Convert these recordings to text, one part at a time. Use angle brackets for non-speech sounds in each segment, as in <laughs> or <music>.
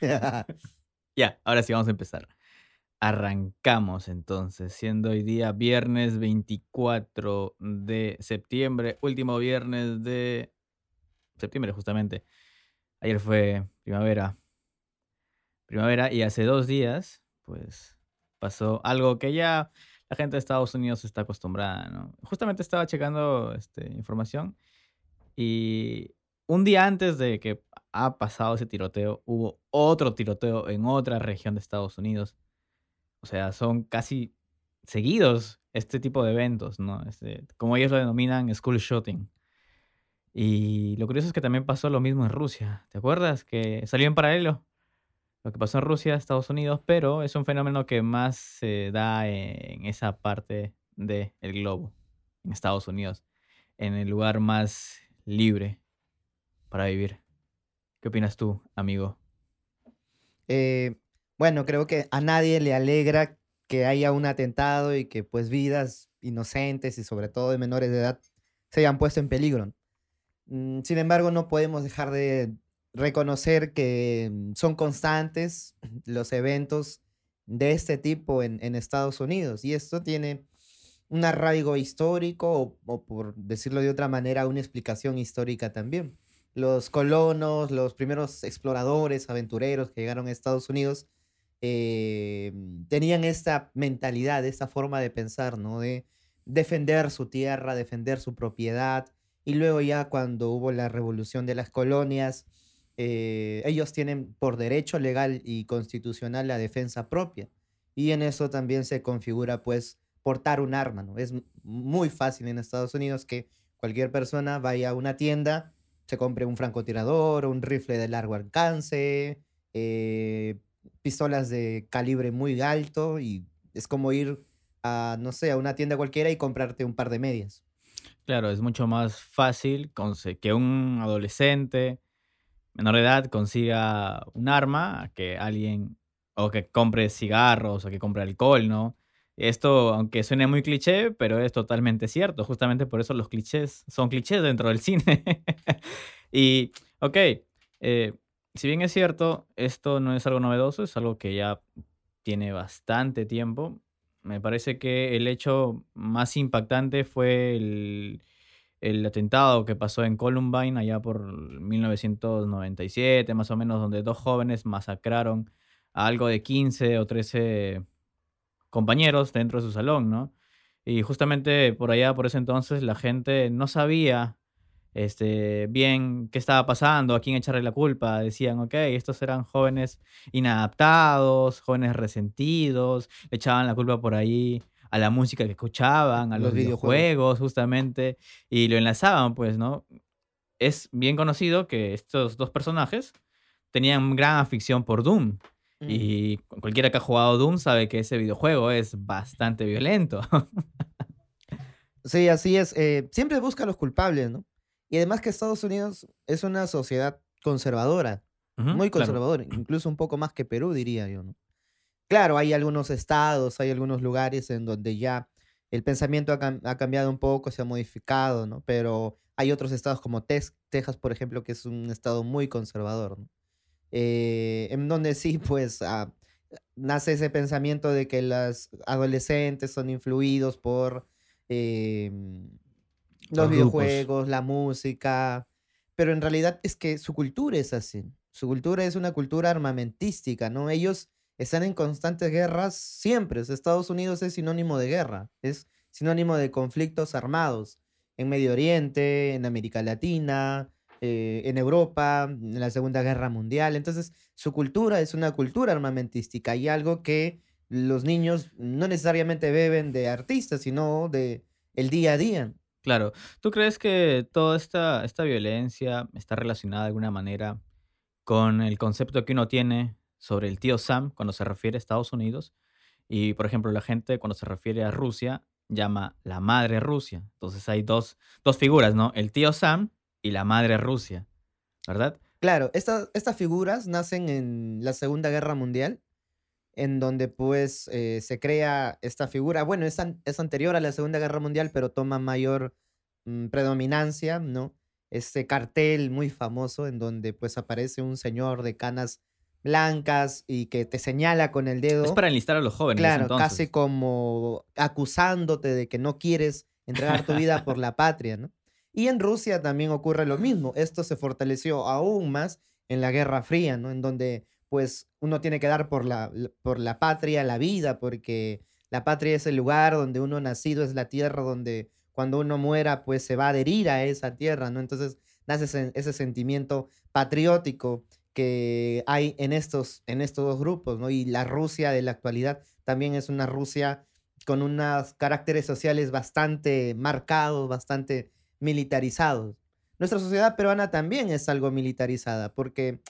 <laughs> ya, ahora sí vamos a empezar. Arrancamos entonces, siendo hoy día viernes 24 de septiembre, último viernes de septiembre justamente. Ayer fue primavera. Primavera y hace dos días, pues pasó algo que ya la gente de Estados Unidos está acostumbrada, ¿no? Justamente estaba checando este, información y un día antes de que ha pasado ese tiroteo, hubo otro tiroteo en otra región de Estados Unidos. O sea, son casi seguidos este tipo de eventos, ¿no? Este, como ellos lo denominan school shooting. Y lo curioso es que también pasó lo mismo en Rusia. ¿Te acuerdas? Que salió en paralelo lo que pasó en Rusia, Estados Unidos, pero es un fenómeno que más se da en esa parte del globo, en Estados Unidos, en el lugar más libre para vivir. ¿Qué opinas tú, amigo? Eh, bueno, creo que a nadie le alegra que haya un atentado y que pues vidas inocentes y sobre todo de menores de edad se hayan puesto en peligro. Mm, sin embargo, no podemos dejar de reconocer que mm, son constantes <clears throat> los eventos de este tipo en, Estados Unidos y esto tiene un arraigo histórico o, por decirlo de otra manera, una explicación histórica también. Los colonos, los primeros exploradores, aventureros que llegaron a Estados Unidos, eh, tenían esta mentalidad, esta forma de pensar, ¿no? De defender su tierra, defender su propiedad. Y luego ya cuando hubo la revolución de las colonias, eh, ellos tienen por derecho legal y constitucional la defensa propia. Y en eso también se configura, pues, portar un arma, ¿no? Es muy fácil en Estados Unidos que cualquier persona vaya a una tienda, se compre un francotirador, un rifle de largo alcance, eh, pistolas de calibre muy alto y es como ir a, no sé, a una tienda cualquiera y comprarte un par de medias. Claro, es mucho más fácil que un adolescente menor de edad consiga un arma, que alguien, o que compre cigarros, o que compre alcohol, ¿no? Esto, aunque suene muy cliché, pero es totalmente cierto. Justamente por eso los clichés son clichés dentro del <laughs> cine. y, ok, eh, si bien es cierto, esto no es algo novedoso, es algo que ya tiene bastante tiempo. Me parece que el hecho más impactante fue el, el atentado que pasó en Columbine allá por 1997, más o menos, donde dos jóvenes masacraron a algo de 15 o 13 compañeros dentro de su salón, ¿no? Y justamente por allá, por ese entonces, la gente no sabía este, bien qué estaba pasando, a quién echarle la culpa. Decían, ok, estos eran jóvenes inadaptados, jóvenes resentidos, le echaban la culpa por ahí a la música que escuchaban, a los, videojuegos, justamente, y lo enlazaban, pues, ¿no? Es bien conocido que estos dos personajes tenían gran afición por Doom. Mm. Y cualquiera que ha jugado Doom sabe que ese videojuego es bastante violento. <laughs> sí, así es. Eh, siempre busca a los culpables, ¿no? Y además que Estados Unidos es una sociedad conservadora, muy conservadora, incluso un poco más que Perú, diría yo, ¿no? Claro, hay algunos estados, hay algunos lugares en donde ya el pensamiento ha, cambiado un poco, se ha modificado, ¿no? Pero hay otros estados como Texas, por ejemplo, que es un estado muy conservador, ¿no? Eh, en donde sí, pues, ah, nace ese pensamiento de que los adolescentes son influidos por em, los videojuegos, la música, pero en realidad es que su cultura es así. Su cultura es una cultura armamentística, ¿no? Ellos están en constantes guerras siempre. Estados Unidos es sinónimo de guerra, es sinónimo de conflictos armados en Medio Oriente, en América Latina, eh, en Europa, en la Segunda Guerra Mundial. Entonces, su cultura es una cultura armamentística y algo que los niños no necesariamente beben de artistas, sino de el día a día. Claro. ¿Tú crees que toda esta, esta violencia está relacionada de alguna manera con el concepto que uno tiene sobre el tío Sam cuando se refiere a Estados Unidos. Y, por ejemplo, la gente cuando se refiere a Rusia llama la madre Rusia. Entonces hay dos, dos figuras, ¿no? El tío Sam y la madre Rusia, ¿verdad? Claro, estas figuras nacen en la Segunda Guerra Mundial, en donde pues eh, se crea esta figura. Bueno, es, es, anterior a la Segunda Guerra Mundial, pero toma mayor mm, predominancia, ¿no? Este cartel muy famoso en donde pues aparece un señor de canas blancas y que te señala con el dedo. Es para enlistar a los jóvenes. Claro, entonces. casi como acusándote de que no quieres entregar tu vida por la patria, ¿no? Y en Rusia también ocurre lo mismo. Esto se fortaleció aún más en la Guerra Fría, ¿no? En donde pues uno tiene que dar por la, por la patria la vida, porque la patria es el lugar donde uno nacido, es la tierra donde cuando uno muera pues se va a adherir a esa tierra, ¿no? Entonces nace ese, ese sentimiento patriótico que hay en estos, en estos dos grupos, ¿no? Y la Rusia de la actualidad también es una Rusia con unos caracteres sociales bastante marcados, bastante militarizados. Nuestra sociedad peruana también es algo militarizada, porque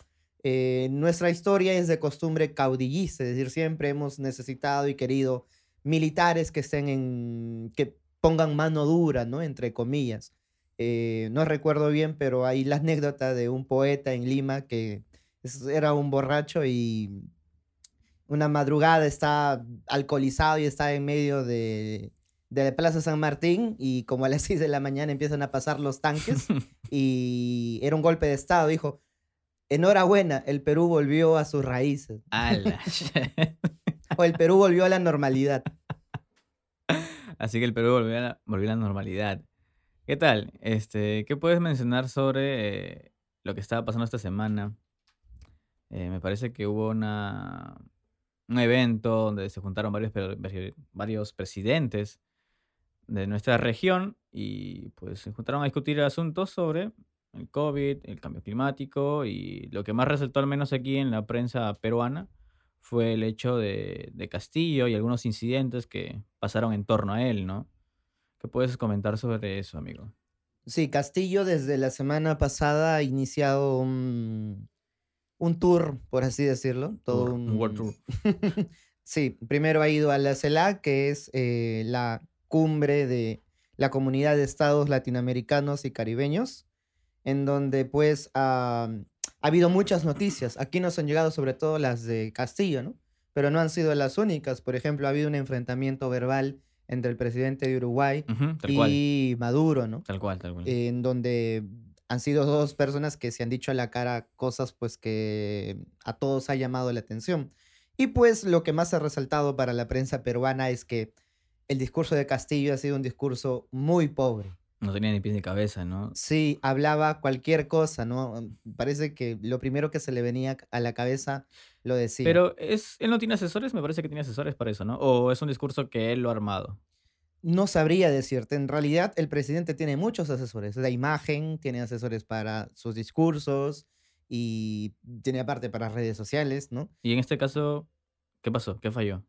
eh, nuestra historia es de costumbre caudillista, es decir, siempre hemos necesitado y querido militares que estén en, que pongan mano dura, ¿no? Entre comillas. Eh, no recuerdo bien, pero hay la anécdota de un poeta en Lima que era un borracho y una madrugada está alcoholizado y está en medio de, de la Plaza San Martín y como a las <laughs> 6 de la mañana empiezan a pasar los tanques <laughs> y era un golpe de Estado. Dijo, enhorabuena, el Perú volvió a sus raíces. <laughs> o el Perú volvió a la normalidad. Así que el Perú volvió a la, volvió a la normalidad. ¿Qué tal? Este, ¿Qué puedes mencionar sobre eh, lo que estaba pasando esta semana? Eh, me parece que hubo una, un evento donde se juntaron varios, varios presidentes de nuestra región y pues se juntaron a discutir asuntos sobre el COVID, el cambio climático y lo que más resaltó al menos aquí en la prensa peruana fue el hecho de, de Castillo y algunos incidentes que pasaron en torno a él, ¿no? ¿Qué puedes comentar sobre eso, amigo? Sí, Castillo desde la semana pasada ha iniciado un, un tour, por así decirlo. Todo un, World Tour. <laughs> sí, primero ha ido a la CELAC, que es eh, la cumbre de la comunidad de estados latinoamericanos y caribeños, en donde pues ha habido muchas noticias. Aquí nos han llegado sobre todo las de Castillo, ¿no? Pero no han sido las únicas. Por ejemplo, ha habido un enfrentamiento verbal entre el presidente de Uruguay y Maduro, ¿no? Tal cual, tal cual. En donde han sido dos personas que se han dicho a la cara cosas pues que a todos ha llamado la atención. Y pues lo que más ha resaltado para la prensa peruana es que el discurso de Castillo ha sido un discurso muy pobre. No tenía ni pies ni cabeza, ¿no? Sí, hablaba cualquier cosa, ¿no? Parece que lo primero que se le venía a la cabeza lo decía. Pero es, él no tiene asesores, me parece que tiene asesores para eso, ¿no? O es un discurso que él lo ha armado. No sabría decirte. En realidad, el presidente tiene muchos asesores. La imagen, tiene asesores para sus discursos y tiene aparte para redes sociales, ¿no? Y en este caso, ¿qué pasó? ¿Qué falló?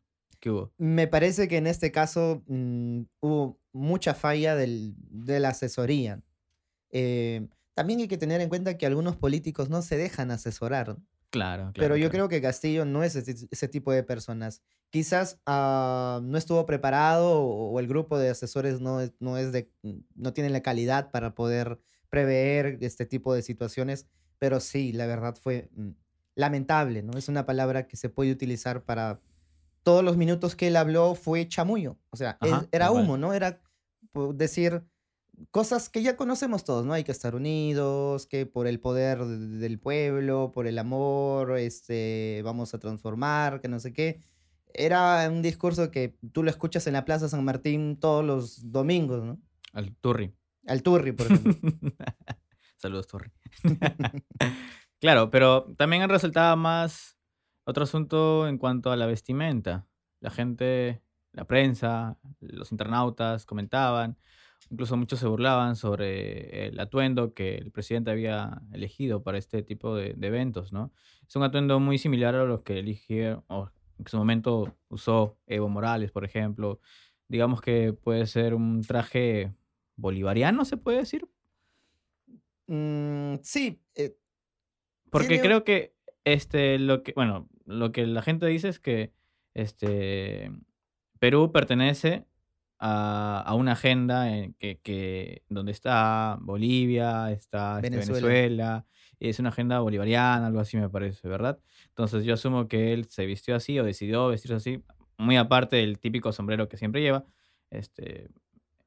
Me parece que en este caso mm, hubo mucha falla del, de la asesoría. Eh, también hay que tener en cuenta que algunos políticos no se dejan asesorar. Claro, claro. Pero yo claro. creo que Castillo no es ese, ese tipo de personas. Quizás ah, no estuvo preparado o, o el grupo de asesores no no es de, no tiene la calidad para poder prever este tipo de situaciones, pero sí, la verdad fue mm, lamentable, ¿no? Es una palabra que se puede utilizar para todos los minutos que él habló fue chamullo, o sea, Ajá, era humo, ¿no? Era po- decir cosas que ya conocemos todos, ¿no? Hay que estar unidos, que por el poder de- del pueblo, por el amor, este, vamos a transformar, que no sé qué. Era un discurso que tú lo escuchas en la Plaza San Martín todos los domingos, ¿no? Al Turri. Al Turri, por ejemplo. <laughs> Saludos, Turri. <laughs> claro, pero también resaltaba más otro asunto en cuanto a la vestimenta. La gente, la prensa, los internautas comentaban, incluso muchos se burlaban sobre el atuendo que el presidente había elegido para este tipo de, de eventos, ¿no? Es un atuendo muy similar a los que eligió, o en su momento usó Evo Morales, por ejemplo. Digamos que puede ser un traje bolivariano, se puede decir, Mm, sí, eh, Porque tiene- creo que este lo que, bueno, lo que la gente dice es que este Perú pertenece a, a una agenda en que, que- donde está Bolivia, está este, Venezuela. Es una agenda bolivariana, algo así me parece, ¿verdad? Entonces yo asumo que él se vistió así o decidió vestirse así, muy aparte del típico sombrero que siempre lleva, este,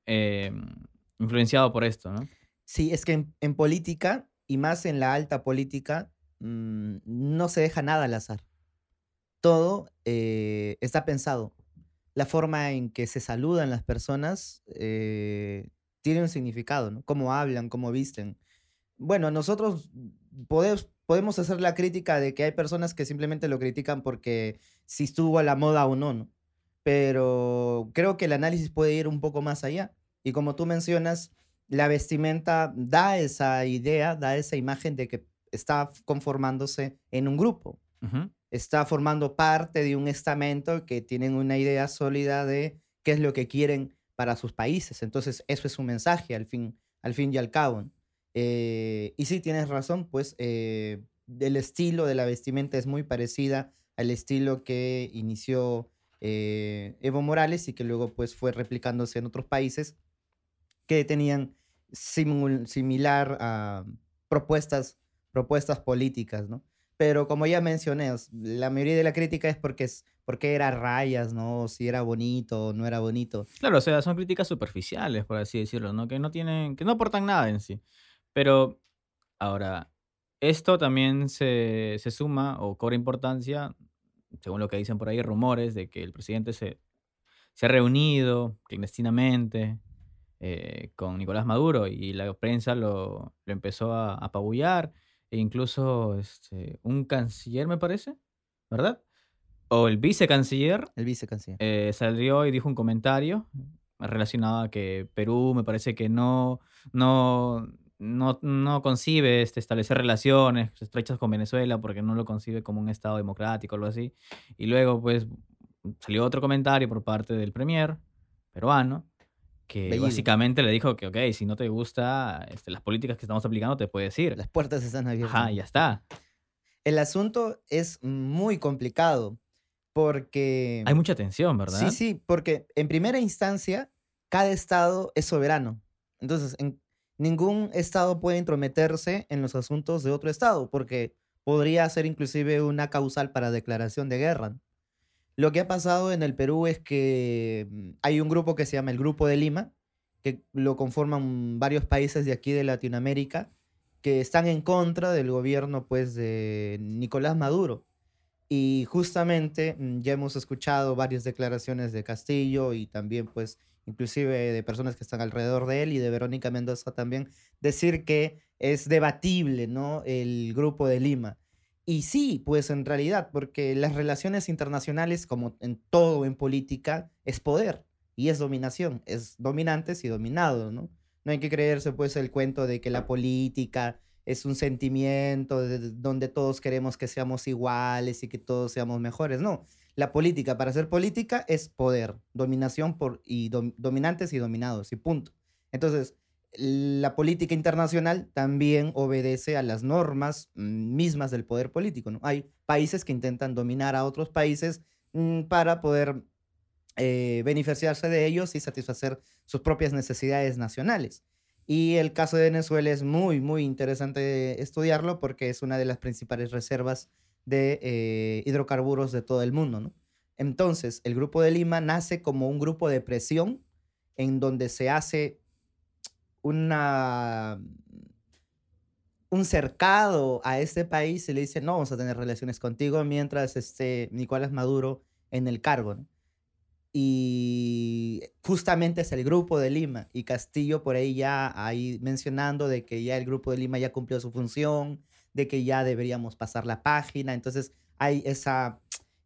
em, influenciado por esto, ¿no? Sí, es que en, en política, y más en la alta política, mm, no se deja nada al azar. Todo eh, está pensado. La forma en que se saludan las personas eh, tiene un significado, ¿no? Cómo hablan, cómo visten. Bueno, nosotros podemos, hacer la crítica de que hay personas que simplemente lo critican porque si estuvo a la moda o no, ¿no? Pero creo que el análisis puede ir un poco más allá. Y como tú mencionas, la vestimenta da esa idea, da esa imagen de que está conformándose en un grupo. Ujú. Está formando parte de un estamento que tienen una idea sólida de qué es lo que quieren para sus países. Entonces, eso es un mensaje al fin, al fin y al cabo. Eh, y sí, tienes razón, pues eh, el estilo de la vestimenta es muy parecida al estilo que inició eh, Evo Morales y que luego pues fue replicándose en otros países que tenían similar propuestas, propuestas políticas, ¿no? Pero como ya mencioné, la mayoría de la crítica es porque, es, porque era rayas, ¿no? Si era bonito o no era bonito. Claro, o sea, son críticas superficiales, por así decirlo, ¿no? Que no tienen, que no aportan nada en sí. Pero ahora, esto también se, se suma o cobra importancia, según lo que dicen por ahí, rumores de que el presidente se, se ha reunido clandestinamente eh, con Nicolás Maduro y la prensa lo, lo empezó a apabullar, e incluso este, un canciller, me parece, ¿verdad? O el vicecanciller El vicecanciller. eh, salió y dijo un comentario relacionado a que Perú me parece que no, no, no, no concibe este, establecer relaciones estrechas con Venezuela porque no lo concibe como un Estado democrático o algo así. Y luego, pues, salió otro comentario por parte del premier peruano que básicamente le dijo que, ok, si no te gusta este, las políticas que estamos aplicando, te puedes ir. Las puertas están abiertas. Ajá, ya está. El asunto es muy complicado porque... Hay mucha tensión, ¿verdad? Sí, sí, porque en primera instancia, cada estado es soberano. Entonces, en- ningún estado puede intrometerse en los asuntos de otro estado, porque podría ser inclusive una causal para declaración de guerra. Lo que ha pasado en el Perú es que mm, hay un grupo que se llama el Grupo de Lima, que lo conforman varios países de aquí de Latinoamérica, que están en contra del gobierno pues de Nicolás Maduro. Y justamente mm, ya hemos escuchado varias declaraciones de Castillo y también pues inclusive de personas que están alrededor de él y de Verónica Mendoza también, decir que es debatible, ¿no? El grupo de Lima. Y sí, pues en realidad, porque las relaciones internacionales, como en todo en política, es poder y es dominación, es dominantes y dominados, ¿no? No hay que creerse pues el cuento de que la política es un sentimiento de- de- donde todos queremos que seamos iguales y que todos seamos mejores. No, la política para ser política es poder, dominación por, y dom- dominantes y dominados y punto. Entonces, la política internacional también obedece a las normas mm, mismas del poder político. ¿no? Hay países que intentan dominar a otros países mm, para poder eh, beneficiarse de ellos y satisfacer sus propias necesidades nacionales. Y el caso de Venezuela es muy, muy interesante estudiarlo porque es una de las principales reservas de eh, hidrocarburos de todo el mundo. ¿no? Entonces, el Grupo de Lima nace como un grupo de presión en donde se hace una, un cercado a este país y le dice, no vamos a tener relaciones contigo mientras esté Nicolás Maduro en el cargo. Y justamente es el Grupo de Lima y Castillo por ahí ya ahí mencionando de que ya el Grupo de Lima ya cumplió su función, de que ya deberíamos pasar la página. Entonces hay esa,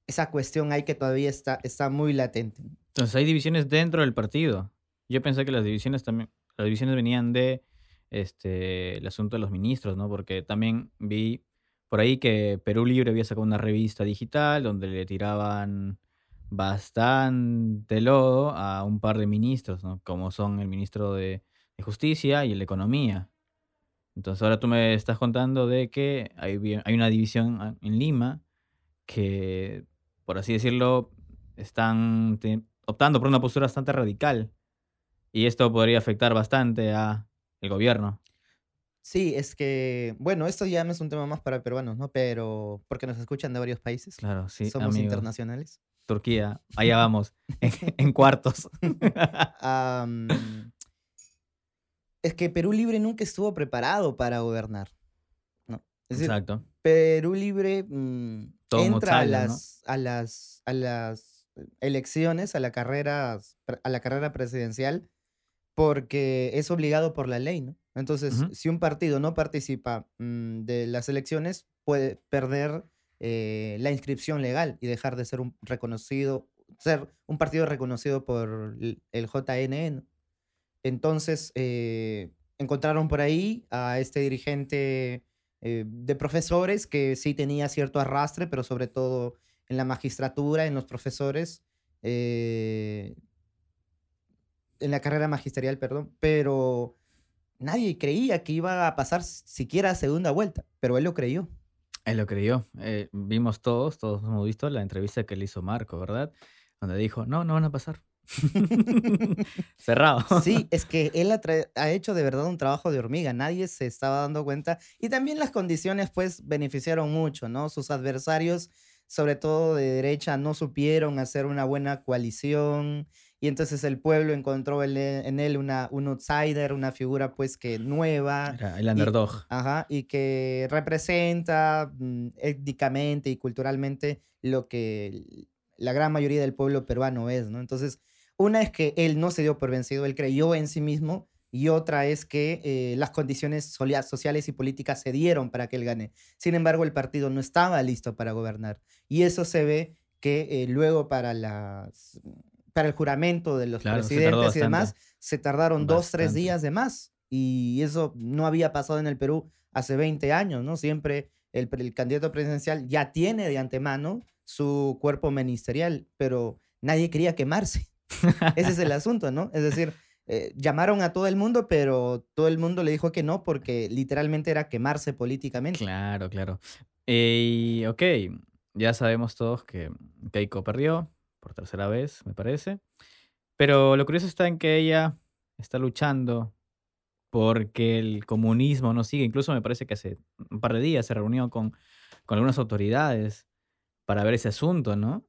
esa cuestión ahí que todavía está, está muy latente. Entonces hay divisiones dentro del partido. Yo pensé que las divisiones también, las divisiones venían de este el asunto de los ministros, ¿no? Porque también vi por ahí que Perú Libre había sacado una revista digital donde le tiraban bastante lodo a un par de ministros, ¿no? Como son el ministro de, Justicia y el de Economía. Entonces ahora tú me estás contando de que hay, una división en Lima que, por así decirlo, están optando por una postura bastante radical. Y esto podría afectar bastante a el gobierno. Sí, es que, bueno, esto ya no es un tema más para peruanos, ¿no? Pero porque nos escuchan de varios países, Claro, sí, somos amigos. internacionales. Turquía, <laughs> allá vamos, en, en cuartos. <laughs> <laughs> Es que Perú Libre nunca estuvo preparado para gobernar, ¿no? Es decir, Exacto. Perú Libre mm, entra a las, a las, a las elecciones, a la carrera, a la carrera presidencial, porque es obligado por la ley, ¿no? Entonces, Ujú. si un partido no participa mm, de las elecciones, puede perder eh, la inscripción legal y dejar de ser un reconocido, ser un partido reconocido por el ¿no? Entonces, eh, encontraron por ahí a este dirigente eh, de profesores que sí tenía cierto arrastre, pero sobre todo en la magistratura, en los profesores, eh, en la carrera magisterial, perdón, pero nadie creía que iba a pasar siquiera a segunda vuelta, pero él lo creyó. Él lo creyó. Eh, vimos todos, todos hemos visto la entrevista que le hizo Marco, ¿verdad? Donde dijo, no, no van a pasar. <laughs> Cerrado. Sí, es que él ha hecho de verdad un trabajo de hormiga, nadie se estaba dando cuenta y también las condiciones pues beneficiaron mucho, ¿no? Sus adversarios, sobre todo de derecha, no supieron hacer una buena coalición y entonces el pueblo encontró en él, en él una, un outsider, una figura pues que nueva Era el y, underdog. ajá, y que representa mm, étnicamente y culturalmente lo que la gran mayoría del pueblo peruano es, ¿no? Entonces, una es que él no se dio por vencido, él creyó en sí mismo, y otra es que eh, las condiciones sociales y políticas se dieron para que él gane. Sin embargo, el partido no estaba listo para gobernar. Y eso se ve que eh, luego para, las, para el juramento de los Claro, presidentes y demás, se tardaron dos, tres días de más. Y eso no había pasado en el Perú hace 20 años, ¿no? Siempre el, candidato presidencial ya tiene de antemano su cuerpo ministerial, pero nadie quería quemarse. <laughs> Ese es el asunto, ¿no? Es decir, eh, llamaron a todo el mundo, pero todo el mundo le dijo que no porque literalmente era quemarse políticamente. Claro, claro. Eh, y ok, ya sabemos todos que Keiko perdió por tercera vez, me parece. Pero lo curioso está en que ella está luchando porque el comunismo no sigue. Incluso me parece que hace un par de días se reunió con, con algunas autoridades para ver ese asunto, ¿no?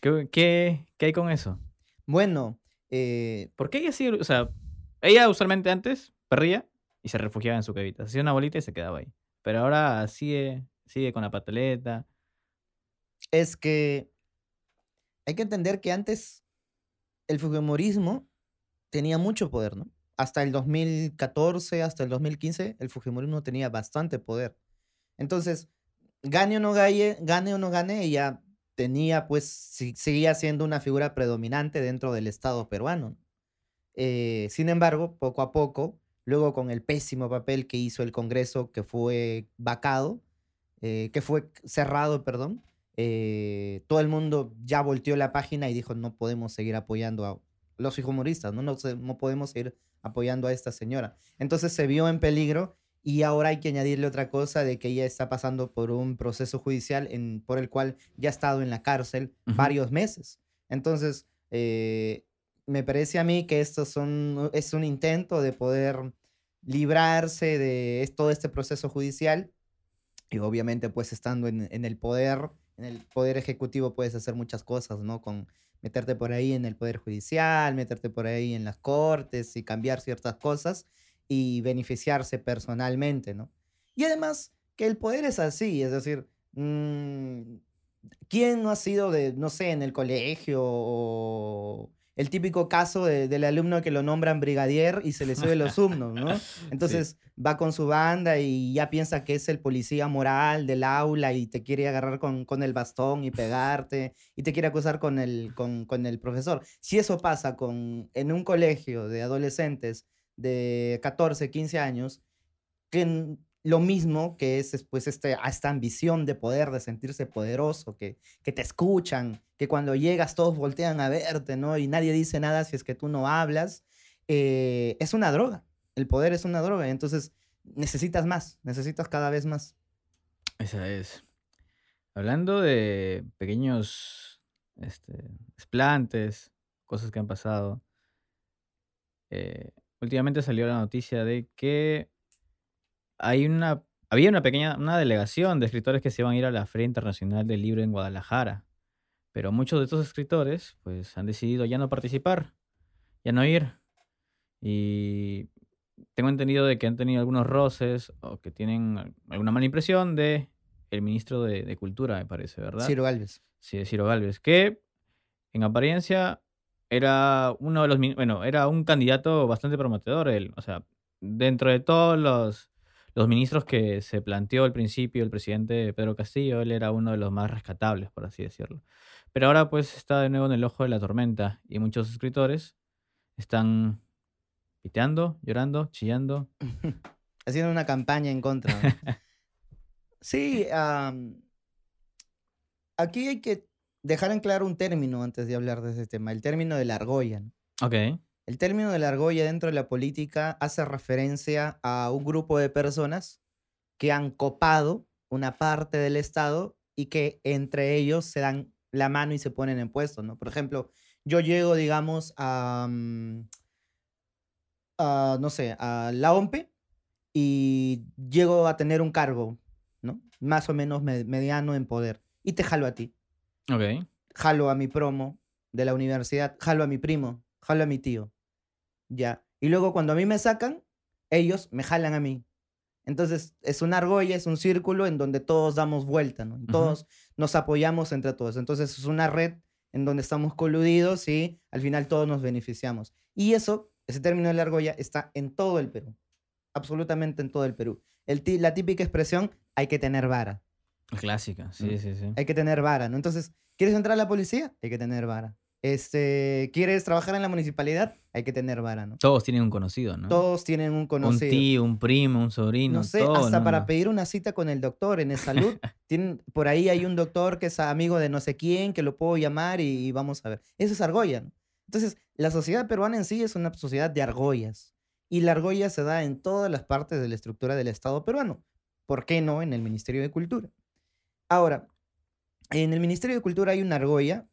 ¿Qué, qué, qué hay con eso? Bueno, eh, ¿Por qué ella sigue? O sea, ella usualmente antes perdía y se refugiaba en su cavita. Hacía una bolita y se quedaba ahí. Pero ahora sigue, sigue con la pataleta. es que hay que entender que antes el fujimorismo tenía mucho poder, ¿no? Hasta el 2014, hasta el 2015, el fujimorismo tenía bastante poder. Entonces, gane o no gane, gane o no gane, ella tenía, pues, si- seguía siendo una figura predominante dentro del Estado peruano. Eh, sin embargo, poco a poco, luego con el pésimo papel que hizo el Congreso, que fue vacado, eh, que fue cerrado, perdón, eh, todo el mundo ya volteó la página y dijo, no podemos seguir apoyando a los humoristas, ¿no? No, no podemos seguir apoyando a esta señora. Entonces se vio en peligro y ahora hay que añadirle otra cosa de que ella está pasando por un proceso judicial en, por el cual ya ha estado en la cárcel varios meses. Entonces, eh, me parece a mí que esto son, es un intento de poder librarse de todo este proceso judicial y obviamente pues estando en, en el poder, en el poder ejecutivo puedes hacer muchas cosas, ¿no? Con meterte por ahí en el poder judicial, meterte por ahí en las cortes y cambiar ciertas cosas y beneficiarse personalmente, ¿no? Y además que el poder es así, es decir, mm, ¿quién no ha sido de, no sé, en el colegio o el típico caso de- del alumno que lo nombran brigadier y se le sube los humnos, ¿no? <laughs> Entonces va con su banda y ya piensa que es el policía moral del aula y te quiere agarrar con, con el bastón y pegarte y te quiere acusar con el, con, con el profesor. Si eso pasa con, en un colegio de adolescentes de 14, 15 años, que lo mismo que es después este, esta ambición de poder, de sentirse poderoso, que, que te escuchan, que cuando llegas todos voltean a verte, ¿no? Y nadie dice nada si es que tú no hablas, eh, es una droga. El poder es una droga, entonces necesitas más, necesitas cada vez más. Esa es. Hablando de pequeños este, cosas que han pasado. eh, últimamente salió la noticia de que hay una, había una pequeña, una delegación de escritores que se iban a ir a la Feria Internacional del Libro en Guadalajara. Pero muchos de estos escritores, pues, han decidido ya no participar, ya no ir. Y tengo entendido de que han tenido algunos roces o que tienen alguna mala impresión de el ministro de, de Cultura, me parece, ¿verdad? Ciro Galvez. Sí, de Ciro Galvez, que en apariencia era uno de los, bueno, era un candidato bastante prometedor, él, o sea, dentro de todos los, los ministros que se planteó al principio el presidente Pedro Castillo, él era uno de los más rescatables, por así decirlo. Pero ahora pues está de nuevo en el ojo de la tormenta y muchos escritores están piteando, llorando, chillando. <laughs> Haciendo una campaña en contra. ¿no? <laughs> Sí, am, aquí hay que dejar en claro un término antes de hablar de ese tema, el término de la argolla. ¿no? Ok, El término de la argolla dentro de la política hace referencia a un grupo de personas que han copado una parte del Estado y que entre ellos se dan la mano y se ponen en puestos, ¿no? Por ejemplo, yo llego, digamos, a, mm, a, no sé, a la OMPE y llego a tener un cargo, ¿no? Más o menos me- mediano en poder y te jalo a ti ok. jalo a mi promo de la universidad, jalo a mi primo, jalo a mi tío. Ya. Y luego cuando a mí me sacan, ellos me jalan a mí. Entonces es una argolla, es un círculo en donde todos damos vuelta, ¿no? Todos nos apoyamos entre todos. Entonces es una red en donde estamos coludidos y al final todos nos beneficiamos. Y eso, ese término de la argolla, está en todo el Perú. Absolutamente en todo el Perú. El la típica expresión, hay que tener vara. Clásica, sí, sí, sí. Hay que tener vara, ¿no? Entonces, ¿quieres entrar a la policía? Hay que tener vara. Este, ¿quieres trabajar en la municipalidad? Hay que tener vara, ¿no? Todos tienen un conocido, ¿no? Todos tienen un un conocido. tío, un primo, un sobrino, no sé, todo hasta para pedir una cita con el doctor en el salud. <laughs> tienen, por ahí hay un doctor que es amigo de no sé quién, que lo puedo llamar y, y vamos a ver. Eso es argolla, ¿no? Entonces, la sociedad peruana en sí es una sociedad de argollas. Y la argolla se da en todas las partes de la estructura del Estado peruano. ¿Por qué no en el Ministerio de Cultura? Ahora, en el Ministerio de Cultura hay una argolla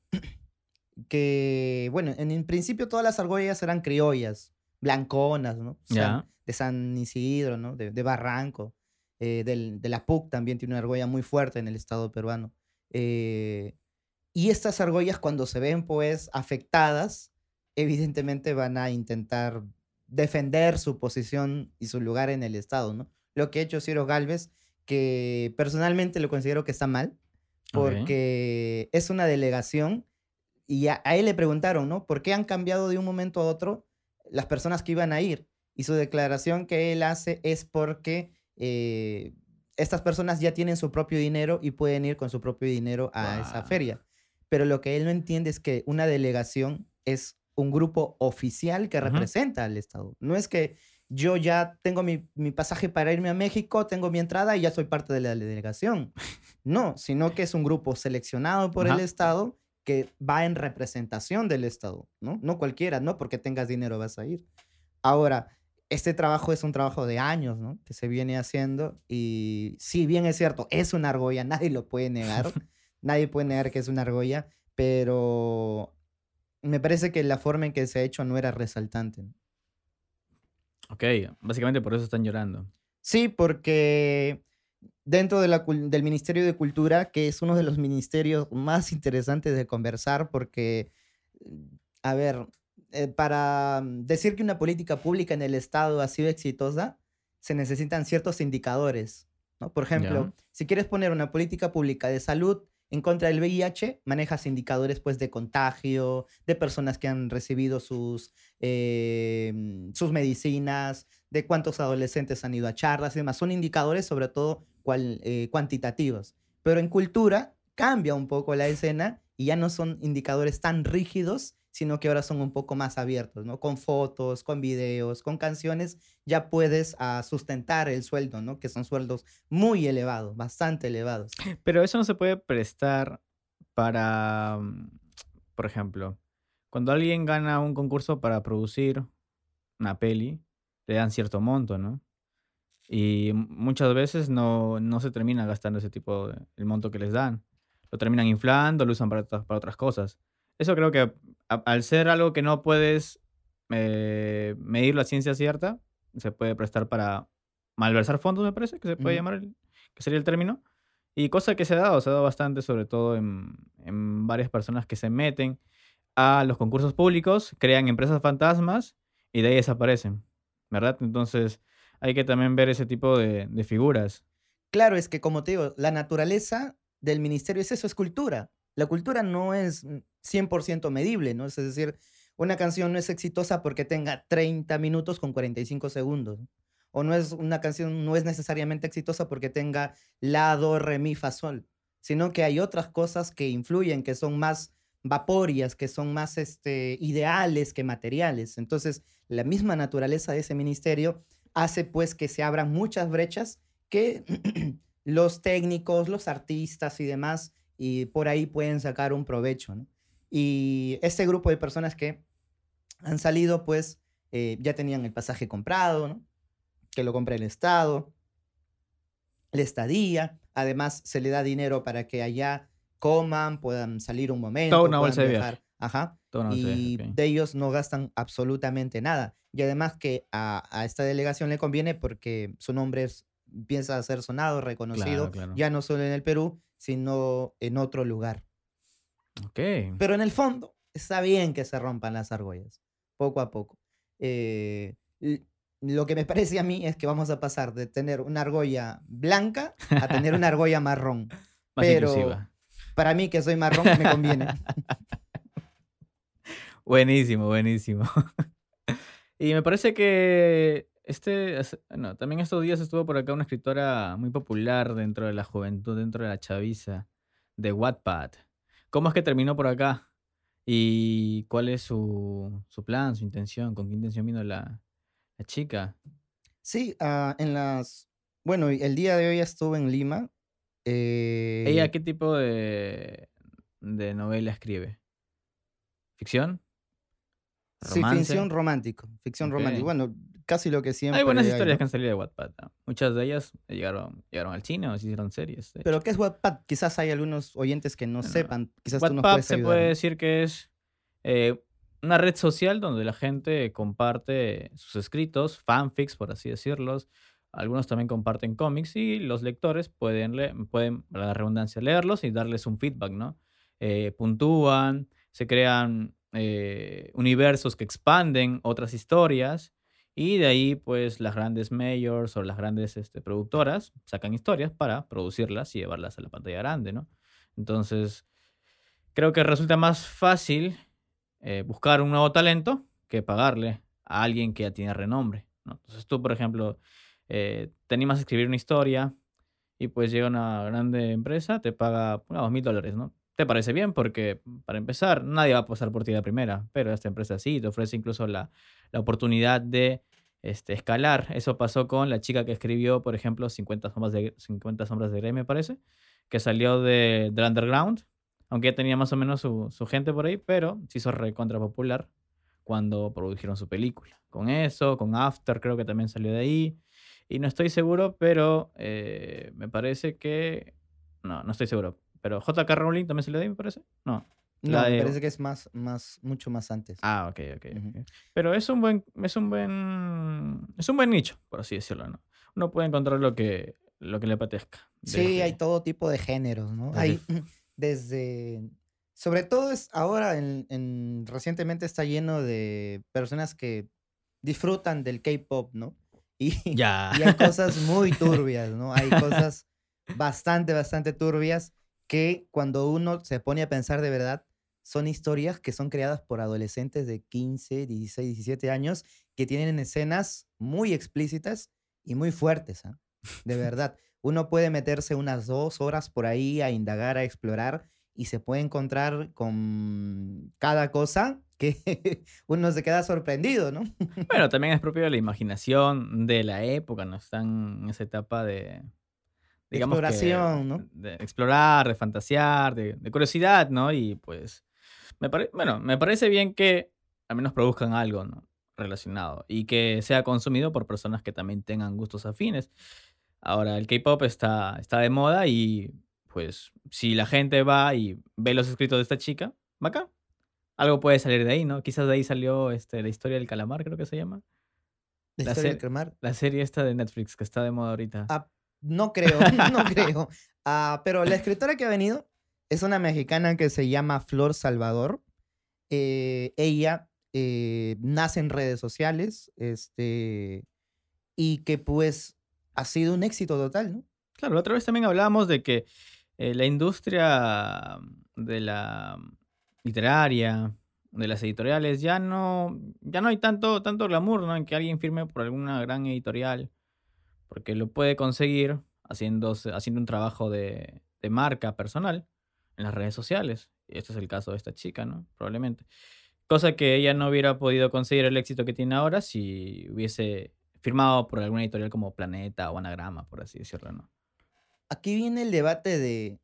que, bueno, en, en principio todas las argollas eran criollas, blanconas, ¿no? San- Ya. de San Isidro, ¿no? De, de Barranco, eh, del- de la PUC también tiene una argolla muy fuerte en el Estado peruano. Eh, y estas argollas cuando se ven pues afectadas, evidentemente van a intentar defender su posición y su lugar en el Estado, ¿no? Lo que ha hecho Ciro Galvez, que personalmente lo considero que está mal, porque es una delegación y a, a él le preguntaron, ¿no? ¿Por qué han cambiado de un momento a otro las personas que iban a ir? Y su declaración que él hace es porque eh, estas personas ya tienen su propio dinero y pueden ir con su propio dinero a esa feria. Pero lo que él no entiende es que una delegación es un grupo oficial que representa al Estado. No es que yo ya tengo mi, mi pasaje para irme a México, tengo mi entrada y ya soy parte de la delegación. <laughs> No, sino que es un grupo seleccionado por el. Estado que va en representación del Estado, ¿no? No cualquiera, no porque tengas dinero vas a ir. Ahora, este trabajo es un trabajo de años, ¿no? Que se viene haciendo y sí, bien es cierto, es una argolla, <laughs> nadie lo puede negar, <laughs> nadie puede negar que es una argolla, pero me parece que la forma en que se ha hecho no era resaltante. Ok, básicamente por eso están llorando. Sí, porque dentro de la cul- del Ministerio de Cultura, que es uno de los ministerios más interesantes de conversar, porque, a ver, eh, para decir que una política pública en el Estado ha sido exitosa, se necesitan ciertos indicadores, ¿no? Por ejemplo, si quieres poner una política pública de salud en contra del VIH, manejas indicadores pues de contagio, de personas que han recibido sus, eh, sus medicinas, de cuántos adolescentes han ido a charlas y demás. Son indicadores sobre todo eh, cuantitativos. Pero en cultura cambia un poco la escena y ya no son indicadores tan rígidos, sino que ahora son un poco más abiertos, ¿no? Con fotos, con videos, con canciones, ya puedes ah, sustentar el sueldo, ¿no? Que son sueldos muy elevados, bastante elevados. Pero eso no se puede prestar para, mm, por ejemplo, cuando alguien gana un concurso para producir una peli, le dan cierto monto, ¿no? Y muchas veces no, no se termina gastando ese tipo de, el monto que les dan. Lo terminan inflando, lo usan para, para otras cosas. Eso creo que a- al ser algo que no puedes eh, medir la ciencia cierta, se puede prestar para malversar fondos, me parece, que se puede llamar, el- que sería el término. Y cosa que se ha dado, se ha dado bastante, sobre todo en, en varias personas que se meten a los concursos públicos, crean empresas fantasmas y de ahí desaparecen. ¿verdad? Entonces hay que también ver ese tipo de, figuras. Claro, es que como te digo, la naturaleza del ministerio es eso, es cultura. La cultura no es 100% medible, ¿no? Es decir, una canción no es exitosa porque tenga 30 minutos con 45 segundos. O no es una canción, no es necesariamente exitosa porque tenga la, do, re, mi, fa, sol. Sino que hay otras cosas que influyen, que son más vaporias, que son más este, ideales que materiales. Entonces, la misma naturaleza de ese ministerio hace pues que se abran muchas brechas que <clears throat> los técnicos, los artistas y demás, y por ahí pueden sacar un provecho. Y este grupo de personas que han salido, pues eh, ya tenían el pasaje comprado, ¿no? que lo compra el Estado, la estadía, además se le da dinero para que allá coman, puedan salir un momento. Toda una bolsa puedan viajar. Ajá. Y de ellos no gastan absolutamente nada. Y además que a, a esta delegación le conviene porque su nombre es- empieza a ser sonado, reconocido, Claro, claro. ya no solo en el Perú, sino en otro lugar. Ok. Pero en el fondo, está bien que se rompan las argollas, poco a poco. Eh, lo que me <laughs> parece a mí es que vamos a pasar de tener una argolla blanca a tener una <laughs> argolla marrón. Más pero- inclusiva. Para mí, que soy marrón, me conviene. <laughs> Buenísimo, buenísimo. <laughs> y me parece que este, bueno, también estos días estuvo por acá una escritora muy popular dentro de la juventud, dentro de la chaviza, de Wattpad. ¿Cómo es que terminó por acá? ¿Y cuál es su, su plan, su intención? ¿Con qué intención vino la, la chica? Sí, ah, en las... Bueno, el día de hoy estuve en Lima. eh, ¿Ella qué tipo de, de novela escribe? ¿Ficción? Sí, ficción romántico. Ficción romántico. Ok. Bueno, casi lo que siempre Hay buenas hay, historias ¿no? que han salido de Wattpad. ¿no? Muchas de ellas llegaron, llegaron al cine o se hicieron series. Pero. ¿qué es Wattpad? Quizás hay algunos oyentes que no sepan. Quizás tú nos Wattpad puedes se puede decir que es eh, una red social donde la gente comparte sus escritos, fanfics, por así decirlos. Algunos también comparten cómics y los lectores pueden, le- pueden la redundancia, leerlos y darles un feedback, ¿no? Eh, puntúan, se crean eh, universos que expanden otras historias y de ahí, pues, las grandes majors o las grandes este, productoras sacan historias para producirlas y llevarlas a la pantalla grande, ¿no? Entonces, creo que resulta más fácil eh, buscar un nuevo talento que pagarle a alguien que ya tiene renombre, ¿no? Entonces, tú, por ejemplo, eh, te animas a escribir una historia y pues llega una grande empresa, te paga unos mil dólares, ¿no? Te parece bien porque, para empezar, nadie va a pasar por ti la primera, pero esta empresa sí, te ofrece incluso la, la oportunidad de este, escalar. Eso pasó con la chica que escribió, por ejemplo, 50 sombras de, 50 sombras de Grey, me parece, que salió de, del underground, aunque ya tenía más o menos su, su gente por ahí, pero se hizo recontra popular cuando produjeron su película. Con eso, con After creo que también salió de ahí. Y no estoy seguro, pero eh, me parece que... No, no estoy seguro. Pero JK Rowling también salió de ahí, me parece. No. No, la me de- parece que es más, más, mucho más antes. Ah, ok, ok. Ujú. ok. Pero es un buen, es un buen, es un buen nicho, por así decirlo, ¿no? Uno puede encontrar lo que, lo que le apetezca. Sí, desde- hay todo tipo de géneros, ¿no? desde Hay desde... Sobre todo es ahora, en, en- recientemente está lleno de personas que disfrutan del K-pop, ¿no? Y, Ya. y hay cosas <laughs> muy turbias, ¿no? Hay cosas bastante, bastante turbias que cuando uno se pone a pensar de verdad, son historias que son creadas por adolescentes de 15, 16, 17 años que tienen escenas muy explícitas y muy fuertes, ¿ah? De <laughs> verdad. Uno puede meterse unas dos horas por ahí a indagar, a explorar y se puede encontrar con cada cosa que <laughs> uno se queda sorprendido, ¿no? Bueno, <laughs> también es propio de la imaginación de la época, ¿no? Están en esa etapa de... Digamos que exploración, ¿no? De explorar, de fantasear, de, de curiosidad, ¿no? Y pues, me pare- bueno, me parece bien que al menos produzcan algo, ¿no? Relacionado y que sea consumido por personas que también tengan gustos afines. Ahora, el K-pop está, está de moda y pues si la gente va y ve los escritos de esta chica, bacán. Algo puede salir de ahí, ¿no? Quizás de ahí salió este, la historia del calamar, creo que se llama. La La historia del se- cremar. La serie esta de Netflix que está de moda ahorita. Ah, no creo, <laughs> no creo. Ah, pero la escritora que ha venido es una mexicana que se llama Flor Salvador. Eh, ella eh, nace en redes sociales, este, y que pues ha sido un éxito total, ¿no? Claro, la otra vez también hablábamos de que eh, la industria de la literaria, de las editoriales, ya no, ya no hay tanto, tanto glamour, ¿no? En que alguien firme por alguna gran editorial, porque lo puede conseguir haciendo, haciendo un trabajo de, de marca personal en las redes sociales. Y este es el caso de esta chica, ¿no? Probablemente. Cosa que ella no hubiera podido conseguir el éxito que tiene ahora si hubiese firmado por alguna editorial como Planeta o Anagrama, por así decirlo, ¿no? Aquí viene el debate de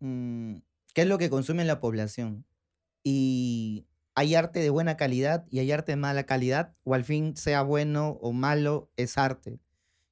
mm, qué es lo que consume la población. Y hay arte de buena calidad y hay arte de mala calidad, o al fin sea bueno o malo, es arte.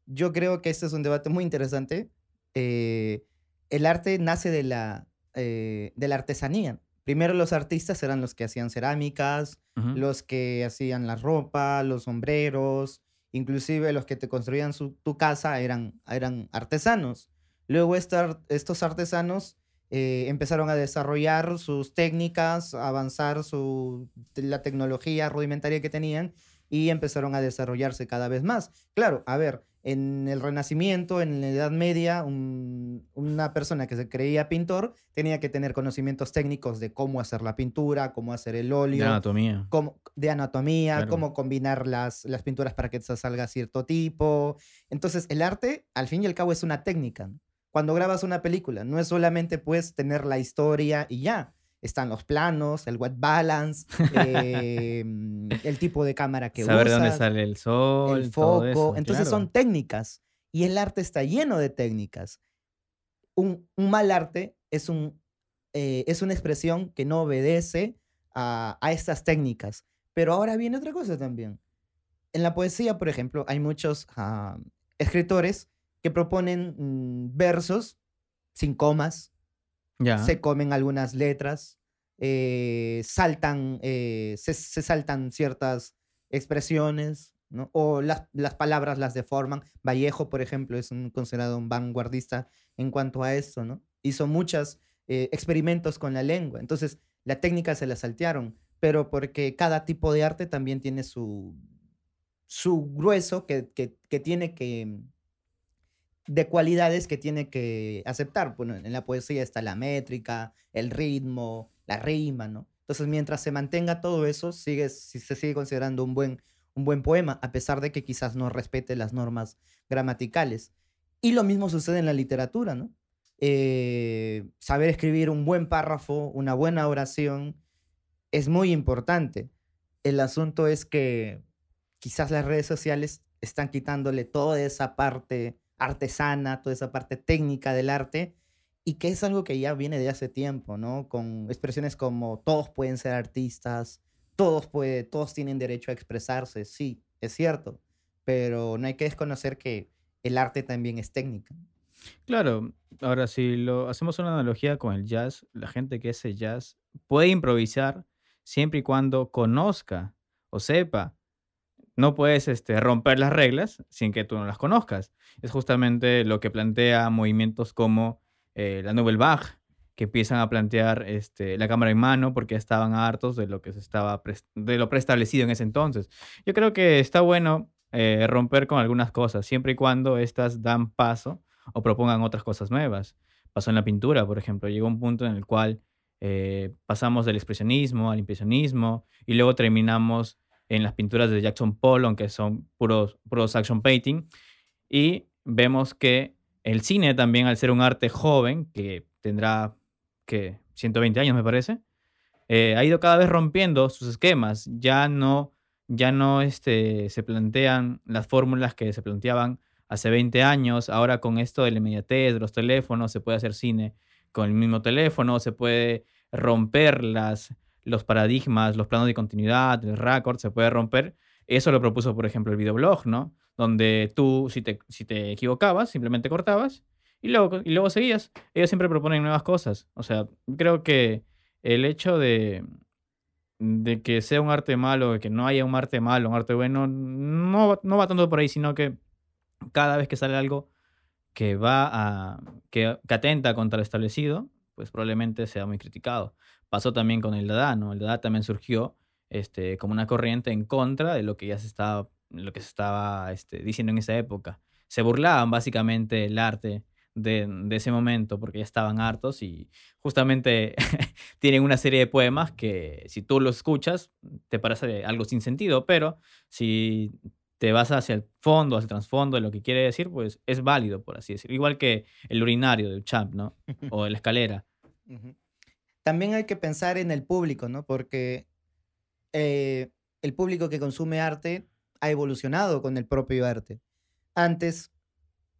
Yo creo que este es un debate muy interesante. Eh, el arte nace de la, eh, de la artesanía. Primero los artistas eran los que hacían cerámicas, los que hacían la ropa, los sombreros, inclusive los que te construían tu casa eran, eran artesanos. Luego estos artesanos eh, empezaron a desarrollar sus técnicas, a avanzar su, la tecnología rudimentaria que tenían y empezaron a desarrollarse cada vez más. Claro, a ver, en el Renacimiento, en la Edad Media, una persona que se creía pintor tenía que tener conocimientos técnicos de cómo hacer la pintura, cómo hacer el óleo. De anatomía. Cómo, de anatomía, cómo combinar las, las pinturas para que salga cierto tipo. Entonces, el arte, al fin y al cabo, es una técnica. Cuando grabas una película, no es solamente pues tener la historia y ya están los planos, el white balance, <laughs> em, el tipo de cámara que Saber dónde sale el sol, el foco. Entonces son técnicas y el arte está lleno de técnicas. Un, mal arte es, un, eh, es una expresión que no obedece a, estas técnicas. Pero ahora viene otra cosa también. En la poesía, por ejemplo, hay muchos ah, escritores que proponen mm, versos sin comas, se comen algunas letras, eh, saltan, eh, se, saltan ciertas expresiones, ¿no? O las, palabras las deforman. Vallejo, por ejemplo, es un, considerado un vanguardista en cuanto a esto. Hizo muchos eh, experimentos con la lengua. Entonces, la técnica se la saltearon, pero porque cada tipo de arte también tiene su, su grueso que, que tiene que, de cualidades que tiene que aceptar. Bueno, en la poesía está la métrica, el ritmo, la rima, ¿no? Entonces, mientras se mantenga todo eso, sigue, se sigue considerando un buen, un buen poema, a pesar de que quizás no respete las normas gramaticales. Y lo mismo sucede en la literatura, ¿no? Eh, saber escribir un buen párrafo, una buena oración, es muy importante. El asunto es que quizás las redes sociales están quitándole toda esa parte artesana, toda esa parte técnica del arte, y que es algo que ya viene de hace tiempo, ¿no? Con expresiones como todos pueden ser artistas, todos, puede, todos tienen derecho a expresarse, sí, es cierto, pero no hay que desconocer que el arte también es técnica. Claro, ahora si lo hacemos una analogía con el jazz, la gente que hace jazz puede improvisar siempre y cuando conozca o sepa no puedes este, romper las reglas sin que tú no las conozcas. Es justamente lo que plantea movimientos como eh, la Nouvelle Vague, que empiezan a plantear este, la cámara en mano porque estaban hartos de lo que se estaba de lo preestablecido en ese entonces. Yo creo que está bueno eh, romper con algunas cosas, siempre y cuando éstas dan paso o propongan otras cosas nuevas. Pasó en la pintura, por ejemplo, llegó un punto en el cual eh, pasamos del expresionismo al impresionismo y luego terminamos en las pinturas de Jackson Pollock, aunque son puros, puros action painting. Y vemos que el cine también, al ser un arte joven, que tendrá que 120 años me parece, eh, ha ido cada vez rompiendo sus esquemas. Ya no, ya no este, se plantean las fórmulas que se planteaban hace 20 años. Ahora con esto de la inmediatez, de los teléfonos, se puede hacer cine con el mismo teléfono, se puede romper las, los paradigmas, los planos de continuidad, el record, se puede romper. Eso lo propuso, por ejemplo, el videoblog, ¿no? Donde tú, si te, si te equivocabas, simplemente cortabas y luego, y luego seguías. Ellos siempre proponen nuevas cosas. O sea, creo que el hecho de, de que sea un arte malo, de que no haya un arte malo, un arte bueno, no, no va tanto por ahí, sino que cada vez que sale algo que va a, que, que atenta contra lo establecido, pues probablemente sea muy criticado. Pasó también con el Dada, ¿no? El Dada también surgió este, como una corriente en contra de lo que ya se estaba, lo que se estaba este, diciendo en esa época. Se burlaban básicamente del arte de, de, ese momento porque ya estaban hartos y justamente <laughs> tienen una serie de poemas que si tú los escuchas te parece algo sin sentido, pero si te vas hacia el fondo, hacia el trasfondo de lo que quiere decir, pues es válido, por así decirlo. Igual que el urinario del champ, ¿no? <laughs> O la escalera. También hay que pensar en el público, ¿no? Porque eh, el público que consume arte ha evolucionado con el propio arte. Antes,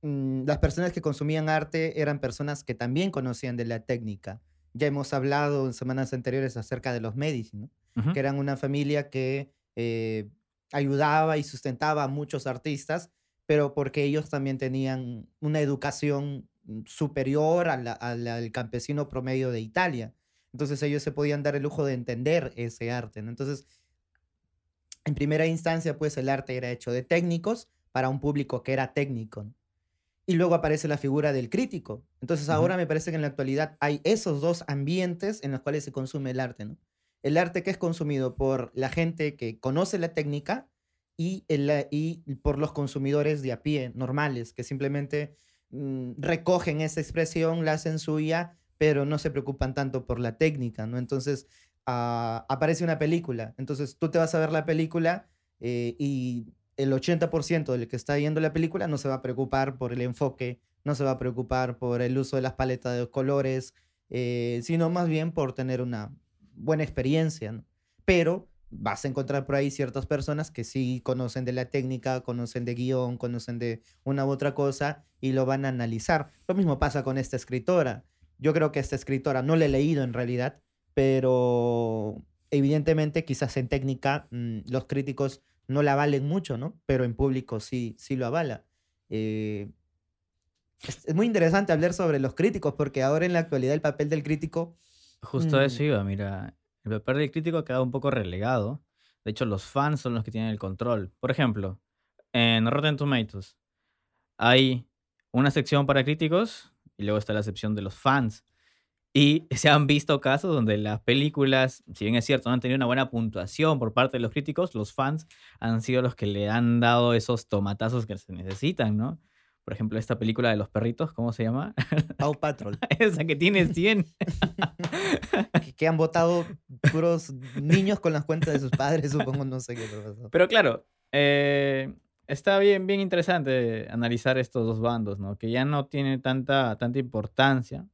mm, las personas que consumían arte eran personas que también conocían de la técnica. Ya hemos hablado en semanas anteriores acerca de los Medici, ¿no? que eran una familia que eh, ayudaba y sustentaba a muchos artistas, pero porque ellos también tenían una educación mm, superior al campesino promedio de Italia. Entonces ellos se podían dar el lujo de entender ese arte. Entonces, en primera instancia, pues el arte era hecho de técnicos para un público que era técnico. Y luego aparece la figura del crítico. Entonces ahora me parece que en la actualidad hay esos dos ambientes en los cuales se consume el arte. ¿no? El arte que es consumido por la gente que conoce la técnica y, el, y por los consumidores de a pie, normales, que simplemente mm, recogen esa expresión, la hacen suya pero no se preocupan tanto por la técnica, ¿no? Entonces, ah, aparece una película, entonces tú te vas a ver la película eh, y el 80% del que está viendo la película no se va a preocupar por el enfoque, no se va a preocupar por el uso de las paletas de colores, eh, sino más bien por tener una buena experiencia. Pero vas a encontrar por ahí ciertas personas que sí conocen de la técnica, conocen de guion, conocen de una u otra cosa y lo van a analizar. Lo mismo pasa con esta escritora. Yo creo que esta escritora no la he leído en realidad, pero evidentemente quizás en técnica mm, los críticos no la valen mucho, ¿no? Pero en público sí, sí lo avala. Eh, es, muy interesante hablar sobre los críticos porque ahora en la actualidad el papel del crítico... Justo eso mm, iba, mira, el papel del crítico ha quedado un poco relegado. De hecho, los fans son los que tienen el control. Por ejemplo, en Rotten Tomatoes hay una sección para críticos y luego está la excepción de los fans. Y se han visto casos donde las películas, si bien es cierto, no han tenido una buena puntuación por parte de los críticos, los fans han sido los que le han dado esos tomatazos que se necesitan, ¿no? Por ejemplo, esta película de los perritos, ¿cómo se llama? <laughs> Paw Patrol. Esa que tiene 100. <laughs> que, han votado puros niños con las cuentas de sus padres, supongo, no sé qué pasó. Pero claro, eh, está bien, bien interesante analizar estos dos bandos, ¿no? Que ya no tiene tanta, tanta importancia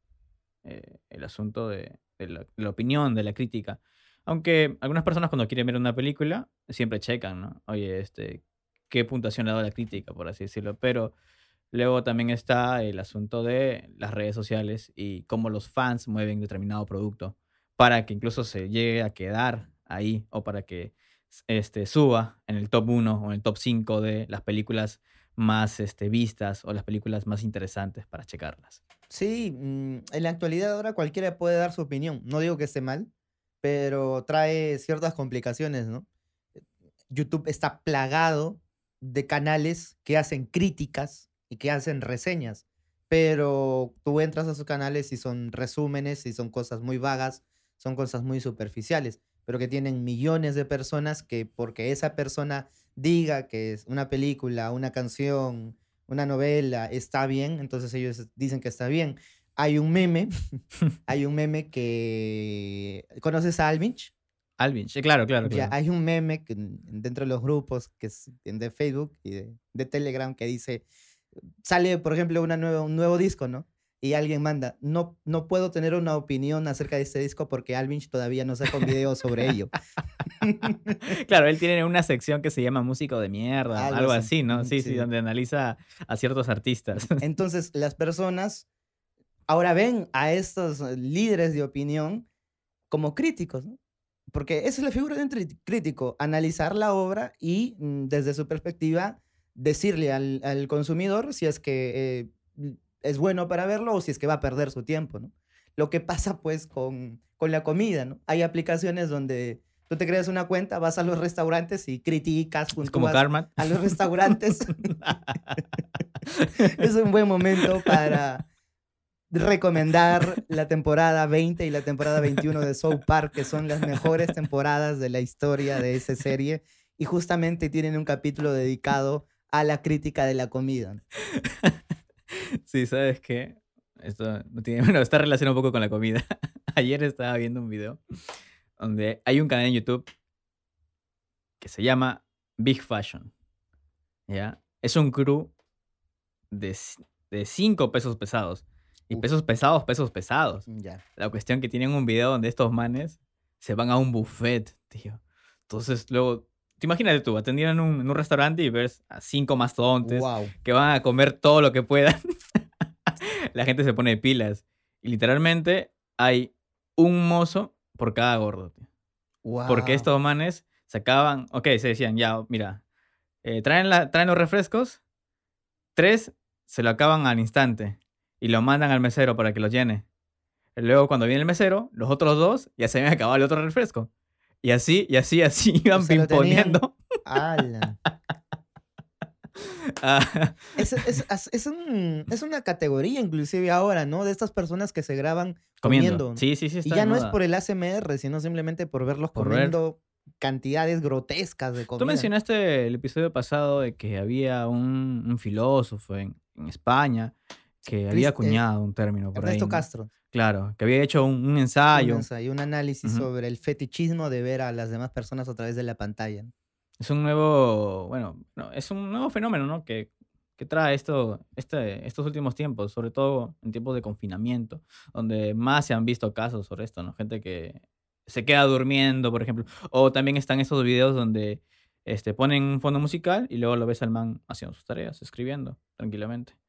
eh, el asunto de, la, opinión, de la crítica. Aunque algunas personas cuando quieren ver una película siempre checan, ¿no? Oye, este, ¿qué puntuación ha dado la crítica, por así decirlo? Pero luego también está el asunto de las redes sociales y cómo los fans mueven determinado producto para que incluso se llegue a quedar ahí o para que este, suba en el top 1 o en el top 5 de las películas más este, vistas o las películas más interesantes para checarlas. Sí, mm, en la actualidad ahora cualquiera puede dar su opinión. No digo que esté mal, pero trae ciertas complicaciones, ¿no? YouTube está plagado de canales que hacen críticas y que hacen reseñas, pero tú entras a sus canales y son resúmenes y son cosas muy vagas, son cosas muy superficiales pero que tienen millones de personas que porque esa persona diga que es una película, una canción, una novela está bien, entonces ellos dicen que está bien. Hay un meme, <laughs> hay un meme que... ¿Conoces a Alvinch? Alvinch, claro, claro. claro. hay un meme que, dentro de los grupos que es de Facebook y de, de Telegram que dice, sale, por ejemplo, una nueva, un nuevo disco, ¿no? Y alguien manda, no, no puedo tener una opinión acerca de este disco porque Alvinch todavía no saca un video sobre ello. <laughs> claro, él tiene una sección que se llama Músico de Mierda, algo, así, ¿no? Sí, sí, donde analiza a ciertos artistas. <laughs> Entonces, las personas ahora ven a estos líderes de opinión como críticos, ¿no? Porque esa es la figura de un crítico, analizar la obra y mm, desde su perspectiva decirle al, al consumidor si es que eh, es bueno para verlo o si es que va a perder su tiempo, ¿no? Lo que pasa pues con, con la comida, ¿no? Hay aplicaciones donde tú te creas una cuenta, vas a los restaurantes y criticas junto como a los restaurantes. <laughs> es un buen momento para, recomendar la temporada 20 y la temporada 21 de South Park, que son las mejores temporadas de la historia de esa serie. Y justamente tienen un capítulo dedicado a la crítica de la comida. Sí, ¿sabes qué? Esto no tiene, <laughs> bueno, está relacionado un poco con la comida. <laughs> Ayer estaba viendo un video donde hay un canal en YouTube que se llama Big Fashion. ¿Ya? Es un crew de, de cinco pesos pesados. Y pesos pesados, pesos pesados. Ya. La cuestión que tienen un video donde estos manes se van a un buffet, tío. Entonces, luego, te imagínate tú, atendiendo en un, en un restaurante y ves a cinco mastodontes Wow. que van a comer todo lo que puedan. <laughs> La gente se pone de pilas. Y literalmente hay un mozo por cada gordo, tío. Porque estos manes sacaban, ok, se decían, ya, mira, eh, traen, la, traen los refrescos, tres se lo acaban al instante y lo mandan al mesero para que los llene. Luego cuando viene el mesero, los otros dos ya se habían acabado el otro refresco. Y así, y así, así <laughs> iban sea, tenían-. ¡Hala! <laughs> Ah, Es, es- es- es un- es una categoría inclusive ahora, ¿no? De estas personas que se graban comiendo. comiendo. Sí, sí, sí. y ya no es por el ASMR, sino simplemente por verlos Por ver. comiendo cantidades grotescas de comida. Tú mencionaste el episodio pasado de que había un, un filósofo en, en España que había Crist- acuñado un término por ahí. Ernesto ¿no? Claro, que había hecho un, un un ensayo. ensayo, un análisis sobre el fetichismo de ver a las demás personas a través de la pantalla. Es un nuevo, bueno, no, es un nuevo fenómeno, ¿no? Que, que trae esto, este, estos últimos tiempos, sobre todo en tiempos de confinamiento, donde más se han visto casos sobre esto, ¿no? Gente que se queda durmiendo, por ejemplo. O también están esos videos donde este, ponen un fondo musical y luego lo ves al man haciendo sus tareas, escribiendo tranquilamente.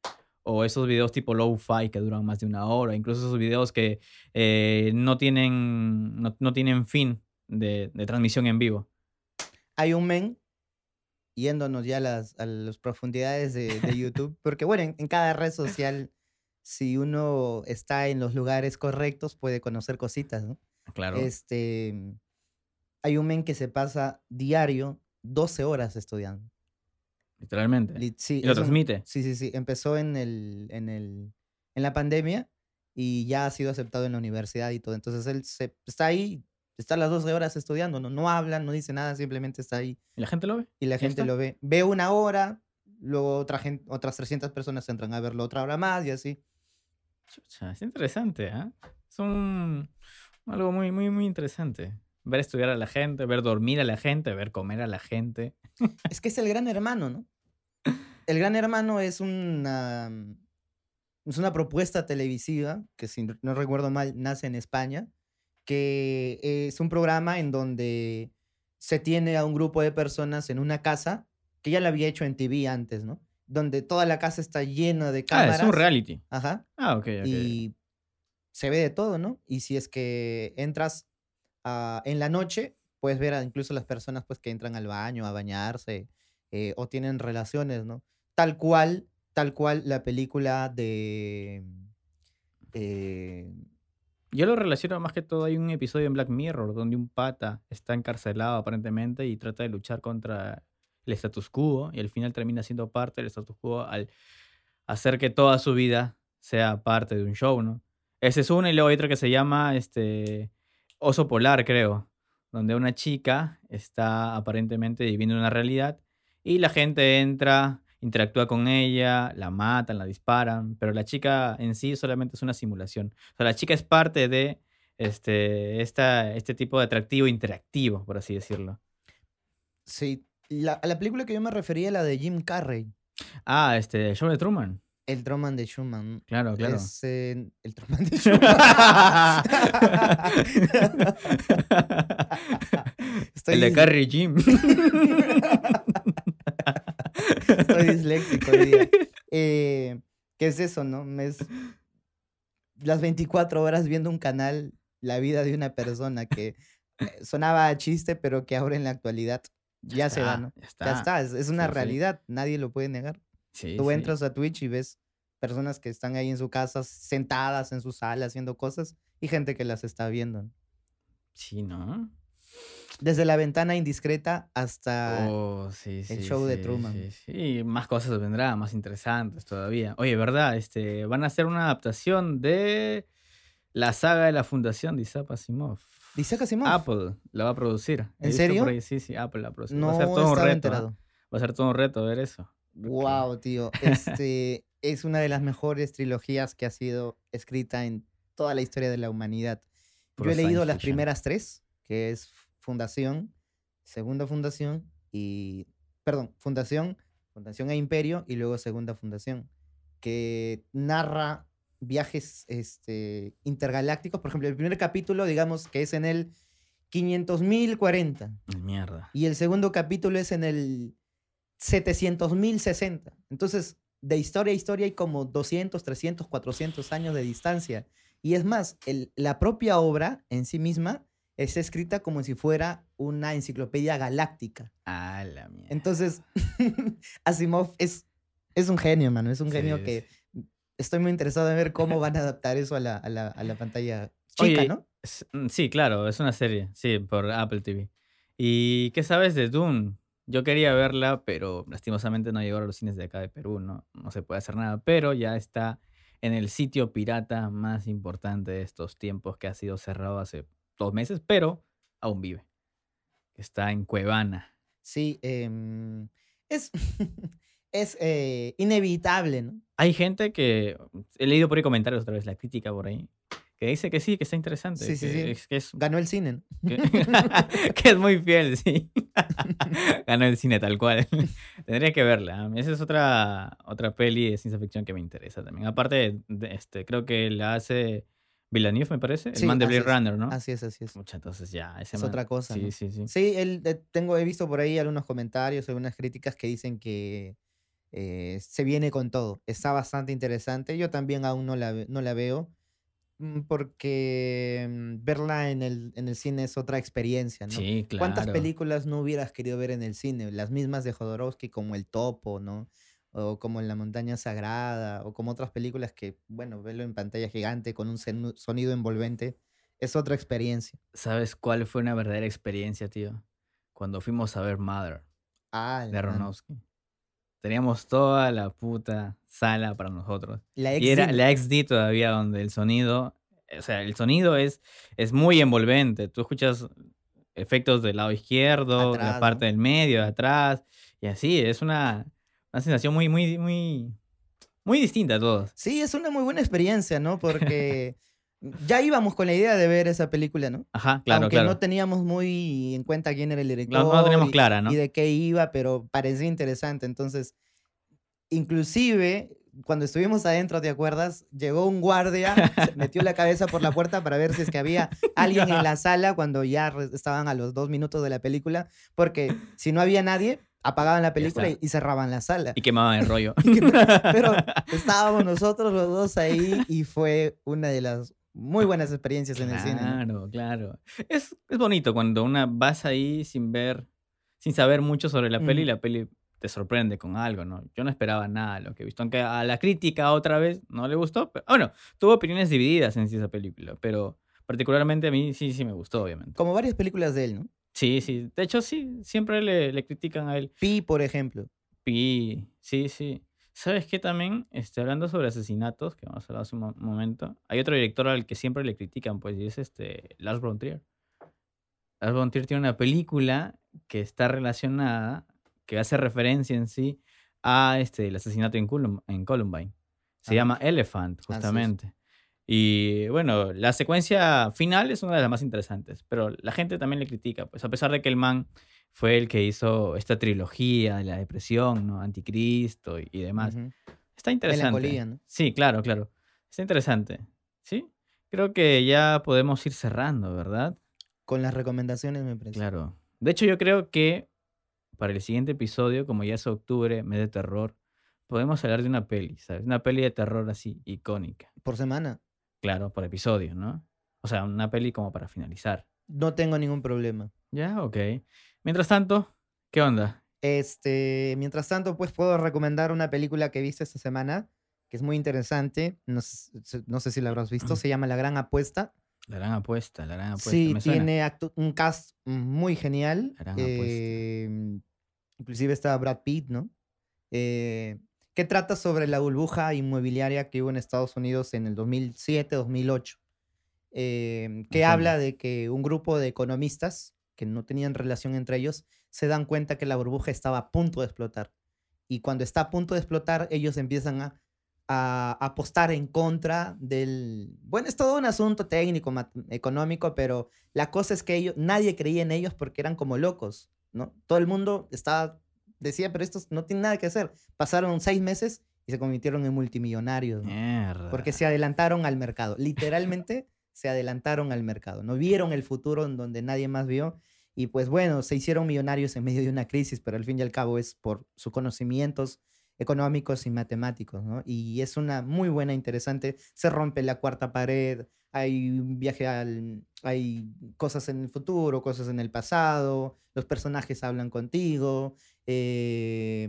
O esos videos tipo low-fi que duran más de una hora, incluso esos videos que eh, no, tienen, no, no tienen fin de, de transmisión en vivo. Hay un men, yéndonos ya a las, a las profundidades de, de YouTube, porque bueno, en, en cada red social, si uno está en los lugares correctos, puede conocer cositas, ¿no? Claro. Este, hay un men que se pasa diario 12 horas estudiando. Literalmente. Li- Sí, y lo es un- transmite. Sí, sí, sí. Empezó en el, en el, en la pandemia y ya ha sido aceptado en la universidad y todo. Entonces él se, está ahí, está las 12 horas estudiando, no, no habla, no dice nada, simplemente está ahí ¿Y la gente lo ve? y la gente está. lo ve. Ve una hora, luego otra gente, otras 300 personas entran a verlo otra hora más y así. Chucha, es interesante, ¿ah? Es un, algo muy, muy, muy interesante. Ver estudiar a la gente, ver dormir a la gente, ver comer a la gente. Es que es el gran hermano, ¿no? El gran hermano es una, es una propuesta televisiva que, si no recuerdo mal, nace en España, que es un programa en donde se tiene a un grupo de personas en una casa, que ya lo había hecho en TV antes, ¿no? Donde toda la casa está llena de Ah, cámaras. es un reality. Ajá. Ah, ok, ok. Y se ve de todo, ¿no? Y si es que entras ah, en la noche, puedes ver incluso las personas pues, que entran al baño a bañarse eh, o tienen relaciones, ¿no? Tal cual, tal cual la película de... eh, Yo lo relaciono más que todo. Hay un episodio en Black Mirror donde un pata está encarcelado aparentemente y trata de luchar contra el status quo y al final termina siendo parte del status quo al hacer que toda su vida sea parte de un show, ¿no? Ese es uno y luego hay otro que se llama este Oso Polar, creo, donde una chica está aparentemente viviendo una realidad y la gente entra, interactúa con ella, la matan, la disparan, pero la chica en sí solamente es una simulación. O sea, la chica es parte de este, esta, este tipo de atractivo interactivo, por así decirlo. sí, la, a la película que yo me refería, la de Jim Carrey, Ah, este, show de Truman. El Truman de Schumann. Claro, claro. Es, eh, el Truman de <laughs> Schumann. <laughs> Estoy el de Carrie Jim. Estoy disléxico hoy día. <laughs> Eh, ¿Qué es eso, no? Es las 24 horas viendo un canal, la vida de una persona que eh, sonaba a chiste, pero que ahora en la actualidad ya, se va, ¿no? Ya está. Ya está, es, es una Sí, sí. realidad, nadie lo puede negar. Sí, Tú sí. entras a Twitch y ves personas que están ahí en su casa, sentadas en su sala haciendo cosas, y gente que las está viendo. Sí, ¿no? Desde la ventana indiscreta hasta Oh, sí, el show de Truman. sí, sí. Y más cosas vendrán, más interesantes todavía. Oye, ¿verdad? Este, van a hacer una adaptación de la saga de la fundación de Isaac Asimov. ¿Dice Asimov? Apple la va a producir. ¿En serio? Sí, sí, Apple la va a producir. no va a ser todo un reto. ¿ah? enterado. Va a ser todo un reto ver eso. Wow, tío. Este es una de las mejores trilogías que ha sido escrita en toda la historia de la humanidad. Yo he leído las fiction. primeras tres, que es Fundación, Segunda Fundación y... Perdón, Fundación, Fundación e Imperio y luego Segunda Fundación, que narra viajes este, intergalácticos. Por ejemplo, el primer capítulo, digamos, que es en el 500.040 Mierda. y el segundo capítulo es en el 700.060. Entonces, de historia a historia hay como 200, 300, 400 años de distancia. Y es más, el- la propia obra en sí misma es escrita como si fuera una enciclopedia galáctica. Ah, la mierda. Entonces, <laughs> Asimov es, es un genio, mano. Es un genio que estoy muy interesado en ver cómo van a adaptar eso a la, a la- a la pantalla chica, Oye, ¿no? Mm, Sí, claro, es una serie, sí, por Apple TV. ¿Y qué sabes de Dune? Yo quería verla, pero lastimosamente no llegó a los cines de acá de Perú, ¿no? No se puede hacer nada, pero ya está en el sitio pirata más importante de estos tiempos que ha sido cerrado hace dos meses, pero aún vive. Está en Cuevana. Sí, em, es, <laughs> es eh, inevitable, ¿no? Hay gente que, he leído por ahí comentarios otra vez, la crítica por ahí, que dice que sí, que está interesante, Sí, sí, que sí. es- que es Ganó el cine, ¿no? que, <laughs> que es muy fiel, sí. <laughs> Ganó el cine tal cual. <laughs> Tendría que verla. Esa es otra, otra peli de ciencia ficción que me interesa también. Aparte, de este, creo que la hace Villeneuve, me parece. El Sí, man de Blade Runner, ¿no? Así es, así es. Mucha, entonces ya, ese Es man- otra cosa, Sí, ¿no? sí, sí. Sí, él, eh, tengo, he visto por ahí algunos comentarios, algunas críticas que dicen que eh, se viene con todo. Está bastante interesante. Yo también aún no la, no la veo porque mm, verla en el, en el cine es otra experiencia, ¿no? Sí, claro. ¿Cuántas películas no hubieras querido ver en el cine? Las mismas de Jodorowsky, como El Topo, ¿no? O como En la Montaña Sagrada, o como otras películas que, bueno, verlo en pantalla gigante con un sonido envolvente es otra experiencia. ¿Sabes cuál fue una verdadera experiencia, tío? Cuando fuimos a ver Mother Ah, de. Teníamos toda la puta sala para nosotros. La Y era la XD todavía donde el sonido, o sea, el sonido es, es muy envolvente. Tú escuchas efectos del lado izquierdo, Atrás, la parte ¿no? del medio, de atrás, y así, es una, una sensación muy, muy, muy, muy distinta a todos. Sí, es una muy buena experiencia, ¿no? Porque <laughs> ya íbamos con la idea de ver esa película, ¿no? Ajá, claro, Aunque claro. no teníamos muy en cuenta quién era el director No, no la tenemos y, clara, ¿no? y de qué iba, pero parecía interesante. Entonces, inclusive, cuando estuvimos adentro, ¿te acuerdas? Llegó un guardia, <laughs> metió la cabeza por la puerta para ver si es que había alguien en la sala cuando ya estaban a los dos minutos de la película, porque si no había nadie, apagaban la película y, y cerraban la sala. Y quemaban el rollo. <laughs> Pero <laughs> estábamos nosotros los dos ahí y fue una de las muy buenas experiencias en el cine. Claro, claro. Es, es bonito cuando una vas ahí sin ver, sin saber mucho sobre la peli y la peli te sorprende con algo, ¿no? Yo no esperaba nada de lo que he visto, aunque a la crítica otra vez no le gustó. Pero, bueno, tuvo opiniones divididas en sí esa película, pero particularmente a mí sí, sí me gustó, obviamente. Como varias películas de él, ¿no? Sí, sí. De hecho, sí, siempre le, le critican a él. Pi, por ejemplo. Pi, sí, sí. ¿Sabes qué también? Este, hablando sobre asesinatos, que vamos a hablar hace un mo- momento, hay otro director al que siempre le critican, pues, y es este Lars von Trier. Lars von Trier tiene una película que está relacionada, que hace referencia en sí a este, el asesinato en, Colum- en Columbine. Se Ah. llama Elephant, justamente. Y bueno, la secuencia final es una de las más interesantes, pero la gente también le critica, pues a pesar de que el man fue el que hizo esta trilogía de la depresión, ¿no? Anticristo y, y demás. Ujú. Está interesante. ¿no? Sí, claro, claro. Está interesante. ¿Sí? Creo que ya podemos ir cerrando, ¿verdad? Con las recomendaciones, me parece. Claro. De hecho, yo creo que para el siguiente episodio, como ya es octubre, mes de terror, podemos hablar de una peli, ¿sabes? Una peli de terror así, icónica. Por semana. Claro, por episodio, ¿no? O sea, una peli como para finalizar. No tengo ningún problema. Ya, ok. Mientras tanto, ¿qué onda? Este, mientras tanto, pues puedo recomendar una película que he visto esta semana, que es muy interesante. No, s- s- no sé si la habrás visto. Se llama La Gran Apuesta. La gran apuesta, la gran apuesta. Sí, Me tiene un cast muy genial. La gran apuesta. eh, inclusive está Brad Pitt, ¿no? Eh, que trata sobre la burbuja inmobiliaria que hubo en Estados Unidos en el 2007-2008. eh, Me que habla de que un grupo de economistas que no tenían relación entre ellos se dan cuenta que la burbuja estaba a punto de explotar. Y cuando está a punto de explotar, ellos empiezan a, a apostar en contra del... Bueno, es todo un asunto técnico, económico, pero la cosa es que ellos, nadie creía en ellos porque eran como locos, ¿no? Todo el mundo estaba, decía, pero estos no tienen nada que hacer. Pasaron seis meses y se convirtieron en multimillonarios. Porque se adelantaron al mercado. Literalmente se adelantaron al mercado. No vieron el futuro en donde nadie más vio. Y pues bueno, se hicieron millonarios en medio de una crisis, pero al fin y al cabo es por sus conocimientos económicos y matemáticos, ¿no? Y es una muy buena, interesante. Se rompe la cuarta pared, hay viaje al... hay cosas en el futuro, cosas en el pasado, los personajes hablan contigo, eh,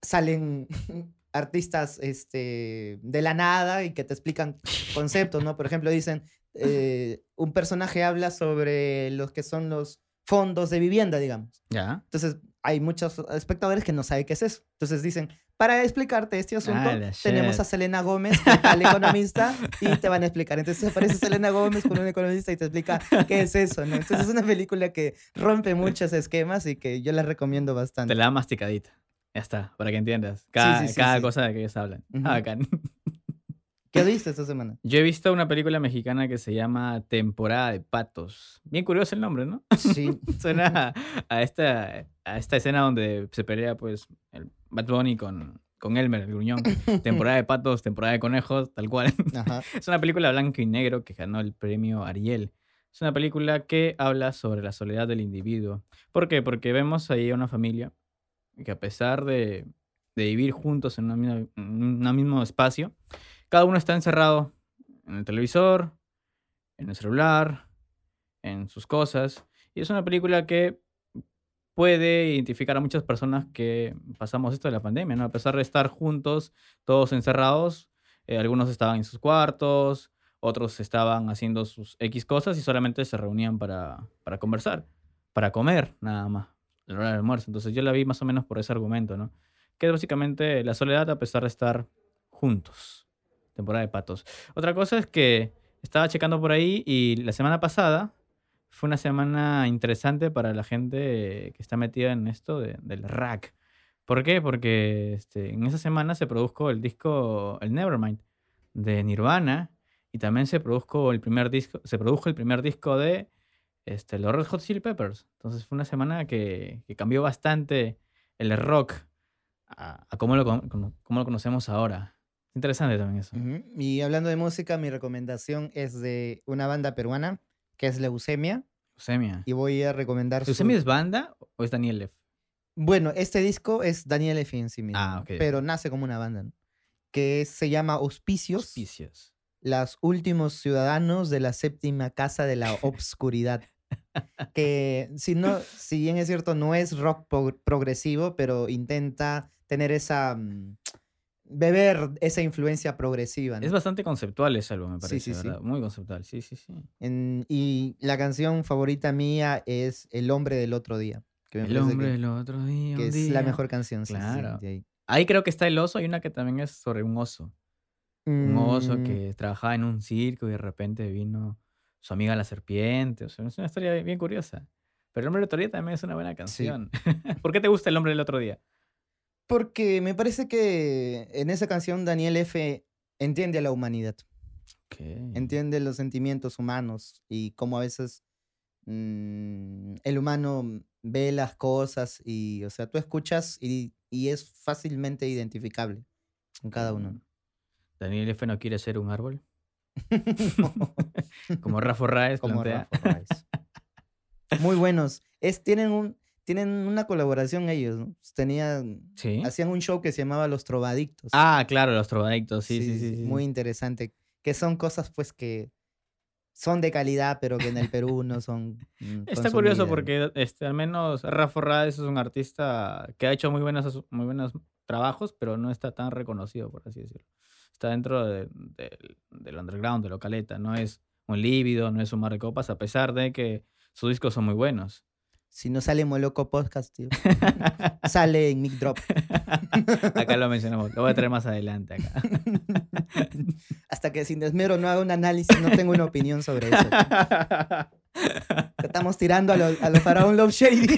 salen <laughs> artistas este, de la nada y que te explican conceptos, ¿no? Por ejemplo, dicen, eh, un personaje habla sobre los que son los fondos de vivienda, digamos. ¿Ya? Entonces, hay muchos espectadores que no saben qué es eso. Entonces dicen, para explicarte este asunto, Ah, la tenemos a. Selena Gómez, tal economista, y te van a explicar. Entonces aparece Selena Gómez con un economista y te explica qué es eso, ¿no? Entonces es una película que rompe muchos esquemas y que yo la recomiendo Te bastante. la da masticadita. Ya está, para que entiendas. Cada, sí, sí, cada sí. cosa de que ellos hablan. Ujú. Ah, bacán. ¿Qué viste esta semana? Yo he visto una película mexicana que se llama Temporada de Patos. Bien curioso el nombre, ¿no? Sí. <laughs> Suena a, a esta, a esta escena donde se pelea pues el Bad Bunny con, con Elmer, el gruñón. <laughs> Temporada de patos, temporada de conejos, tal cual. Ajá. <laughs> Es una película blanco y negro que ganó el premio Ariel. Es una película que habla sobre la soledad del individuo. ¿Por qué? Porque vemos ahí a una familia que a pesar de, de vivir juntos en un mismo espacio, cada uno está encerrado en el televisor, en el celular, en sus cosas. Y es una película que puede identificar a muchas personas que pasamos esto de la pandemia, ¿no? A pesar de estar juntos, todos encerrados, eh, algunos estaban en sus cuartos, otros estaban haciendo sus X cosas y solamente se reunían para, para conversar, para comer, nada más, la hora del almuerzo. Entonces yo la vi más o menos por ese argumento, ¿no? Que es básicamente la soledad a pesar de estar juntos. Temporada de patos. Otra cosa es que estaba checando por ahí y la semana pasada fue una semana interesante para la gente que está metida en esto de- del rack. ¿Por qué? Porque este, en esa semana se produjo el disco, el Nevermind, de Nirvana, y también se produjo el primer disco, se produjo el primer disco de este, los Red Hot Chili Peppers. Entonces fue una semana que, cambió bastante el rock a, cómo, lo, con- cómo lo conocemos ahora. Interesante también eso. Y hablando de música, mi recomendación es de una banda peruana que es Leucemia. Leucemia. Y voy a recomendar su... ¿Leucemia es banda o es Daniel Leff? Bueno, este disco es Daniel F. en sí mismo, Ah, ¿no? ok. pero nace como una banda, ¿no? que se llama Auspicios, Auspicios. los últimos ciudadanos de la séptima casa de la <laughs> obscuridad. que si no, si bien es cierto, no es rock pro- progresivo, pero intenta tener esa mm, beber esa influencia progresiva. ¿no? Es bastante conceptual ese álbum, me Sí, parece, sí, sí. ¿verdad? Muy conceptual, sí, sí, sí. En- y la canción favorita mía es El hombre del otro día. Que me El hombre que, del otro día, que es la mejor canción. sí, sí, sí, Claro. de ahí. Ahí creo que está el oso, hay una que también es sobre un oso. Un oso Mm, que trabajaba en un circo y de repente vino su amiga la serpiente. O sea, es una historia bien curiosa. Pero el hombre del otro día también es una buena canción. <laughs> ¿Por qué te gusta el hombre del otro día? Porque me parece que en esa canción Daniel F. entiende a la humanidad, entiende los sentimientos humanos y cómo a veces mm, el humano ve las cosas y, o sea, tú escuchas y, y es fácilmente identificable con cada uno. Mm. Daniel F. no quiere ser un árbol. <laughs> <laughs> Como Rafa Raez Como plantea. Rafa Raez. <laughs> Muy buenos. Es, tienen, un, tienen una colaboración ellos, ¿no? Tenían, Sí. hacían un show que se llamaba Los Trovadictos. Ah, claro, los trovadictos, sí, sí, sí. sí, Muy interesante. Que son cosas, pues, que son de calidad, pero que en el Perú no son. mm, Está curioso porque este, al menos Rafa Raez es un artista que ha hecho muy buenos, muy buenos trabajos, pero no está tan reconocido, por así decirlo. Está dentro de- del- del underground, de lo caleta, no es un lívido, no es un mar de copas, a pesar de que sus discos son muy buenos. Si no sale Moloco Podcast, tío. <laughs> sale en Mic Drop. <laughs> acá lo mencionamos, lo voy a traer más adelante acá. <laughs> Hasta que sin desmero no haga un análisis, no tengo una opinión sobre eso. Estamos tirando a los a lo Faraón Love Shady.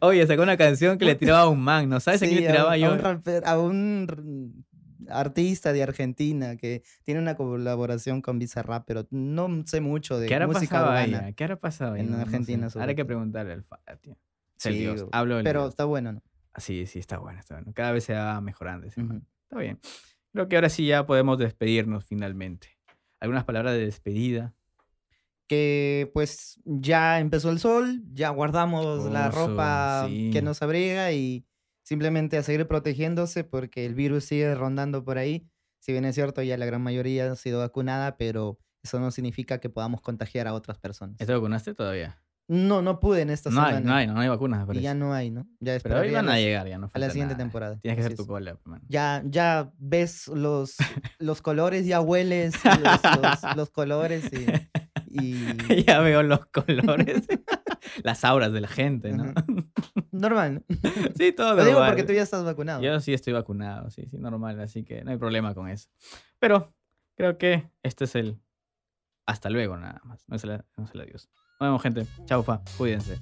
Oye, sacó una canción que le tiraba a un man, ¿no sabes a quién le tiraba a, yo? A un, rapper- a un artista de Argentina que tiene una colaboración con Bizarrap, pero no sé mucho de ¿Qué música urbana. ¿Qué hará pasado ahí? En No-. Argentina, Ahora hay que preguntarle al Fara, tío. El Sí, dios. Hablo del Pero dios. está bueno, ¿no? Sí, sí, está bueno, está bueno. Cada vez se va mejorando ese man. Ujú. Está bien. Creo que ahora sí ya podemos despedirnos finalmente. ¿Algunas palabras de despedida? que pues ya empezó el sol, ya guardamos la Oso, ropa sí. que nos abriga y simplemente a seguir protegiéndose porque el virus sigue rondando por ahí. Si bien es cierto, ya la gran mayoría ha sido vacunada, pero eso no significa que podamos contagiar a otras personas. ¿Te vacunaste todavía? No, no pude en esta No hay, semana. no hay, no hay vacunas, me y parece. ya no hay, ¿no? Ya Pero hoy van a llegar, ya no a la falta siguiente nada. temporada. Tienes que hacer tu cola, man. Ya, ya ves los, <laughs> los colores, ya hueles los, los- los colores y, y- <laughs> ya veo los colores, <laughs> <laughs> las auras de la gente, ¿no? normal. ¿no? <laughs> sí, todo Lo digo porque tú ya estás vacunado. Yo sí estoy vacunado, sí, sí, normal, así que no hay problema con eso. Pero creo que este es el hasta luego nada más. No es el, no es el adiós. Nos vemos, gente. Chaufa, cuídense.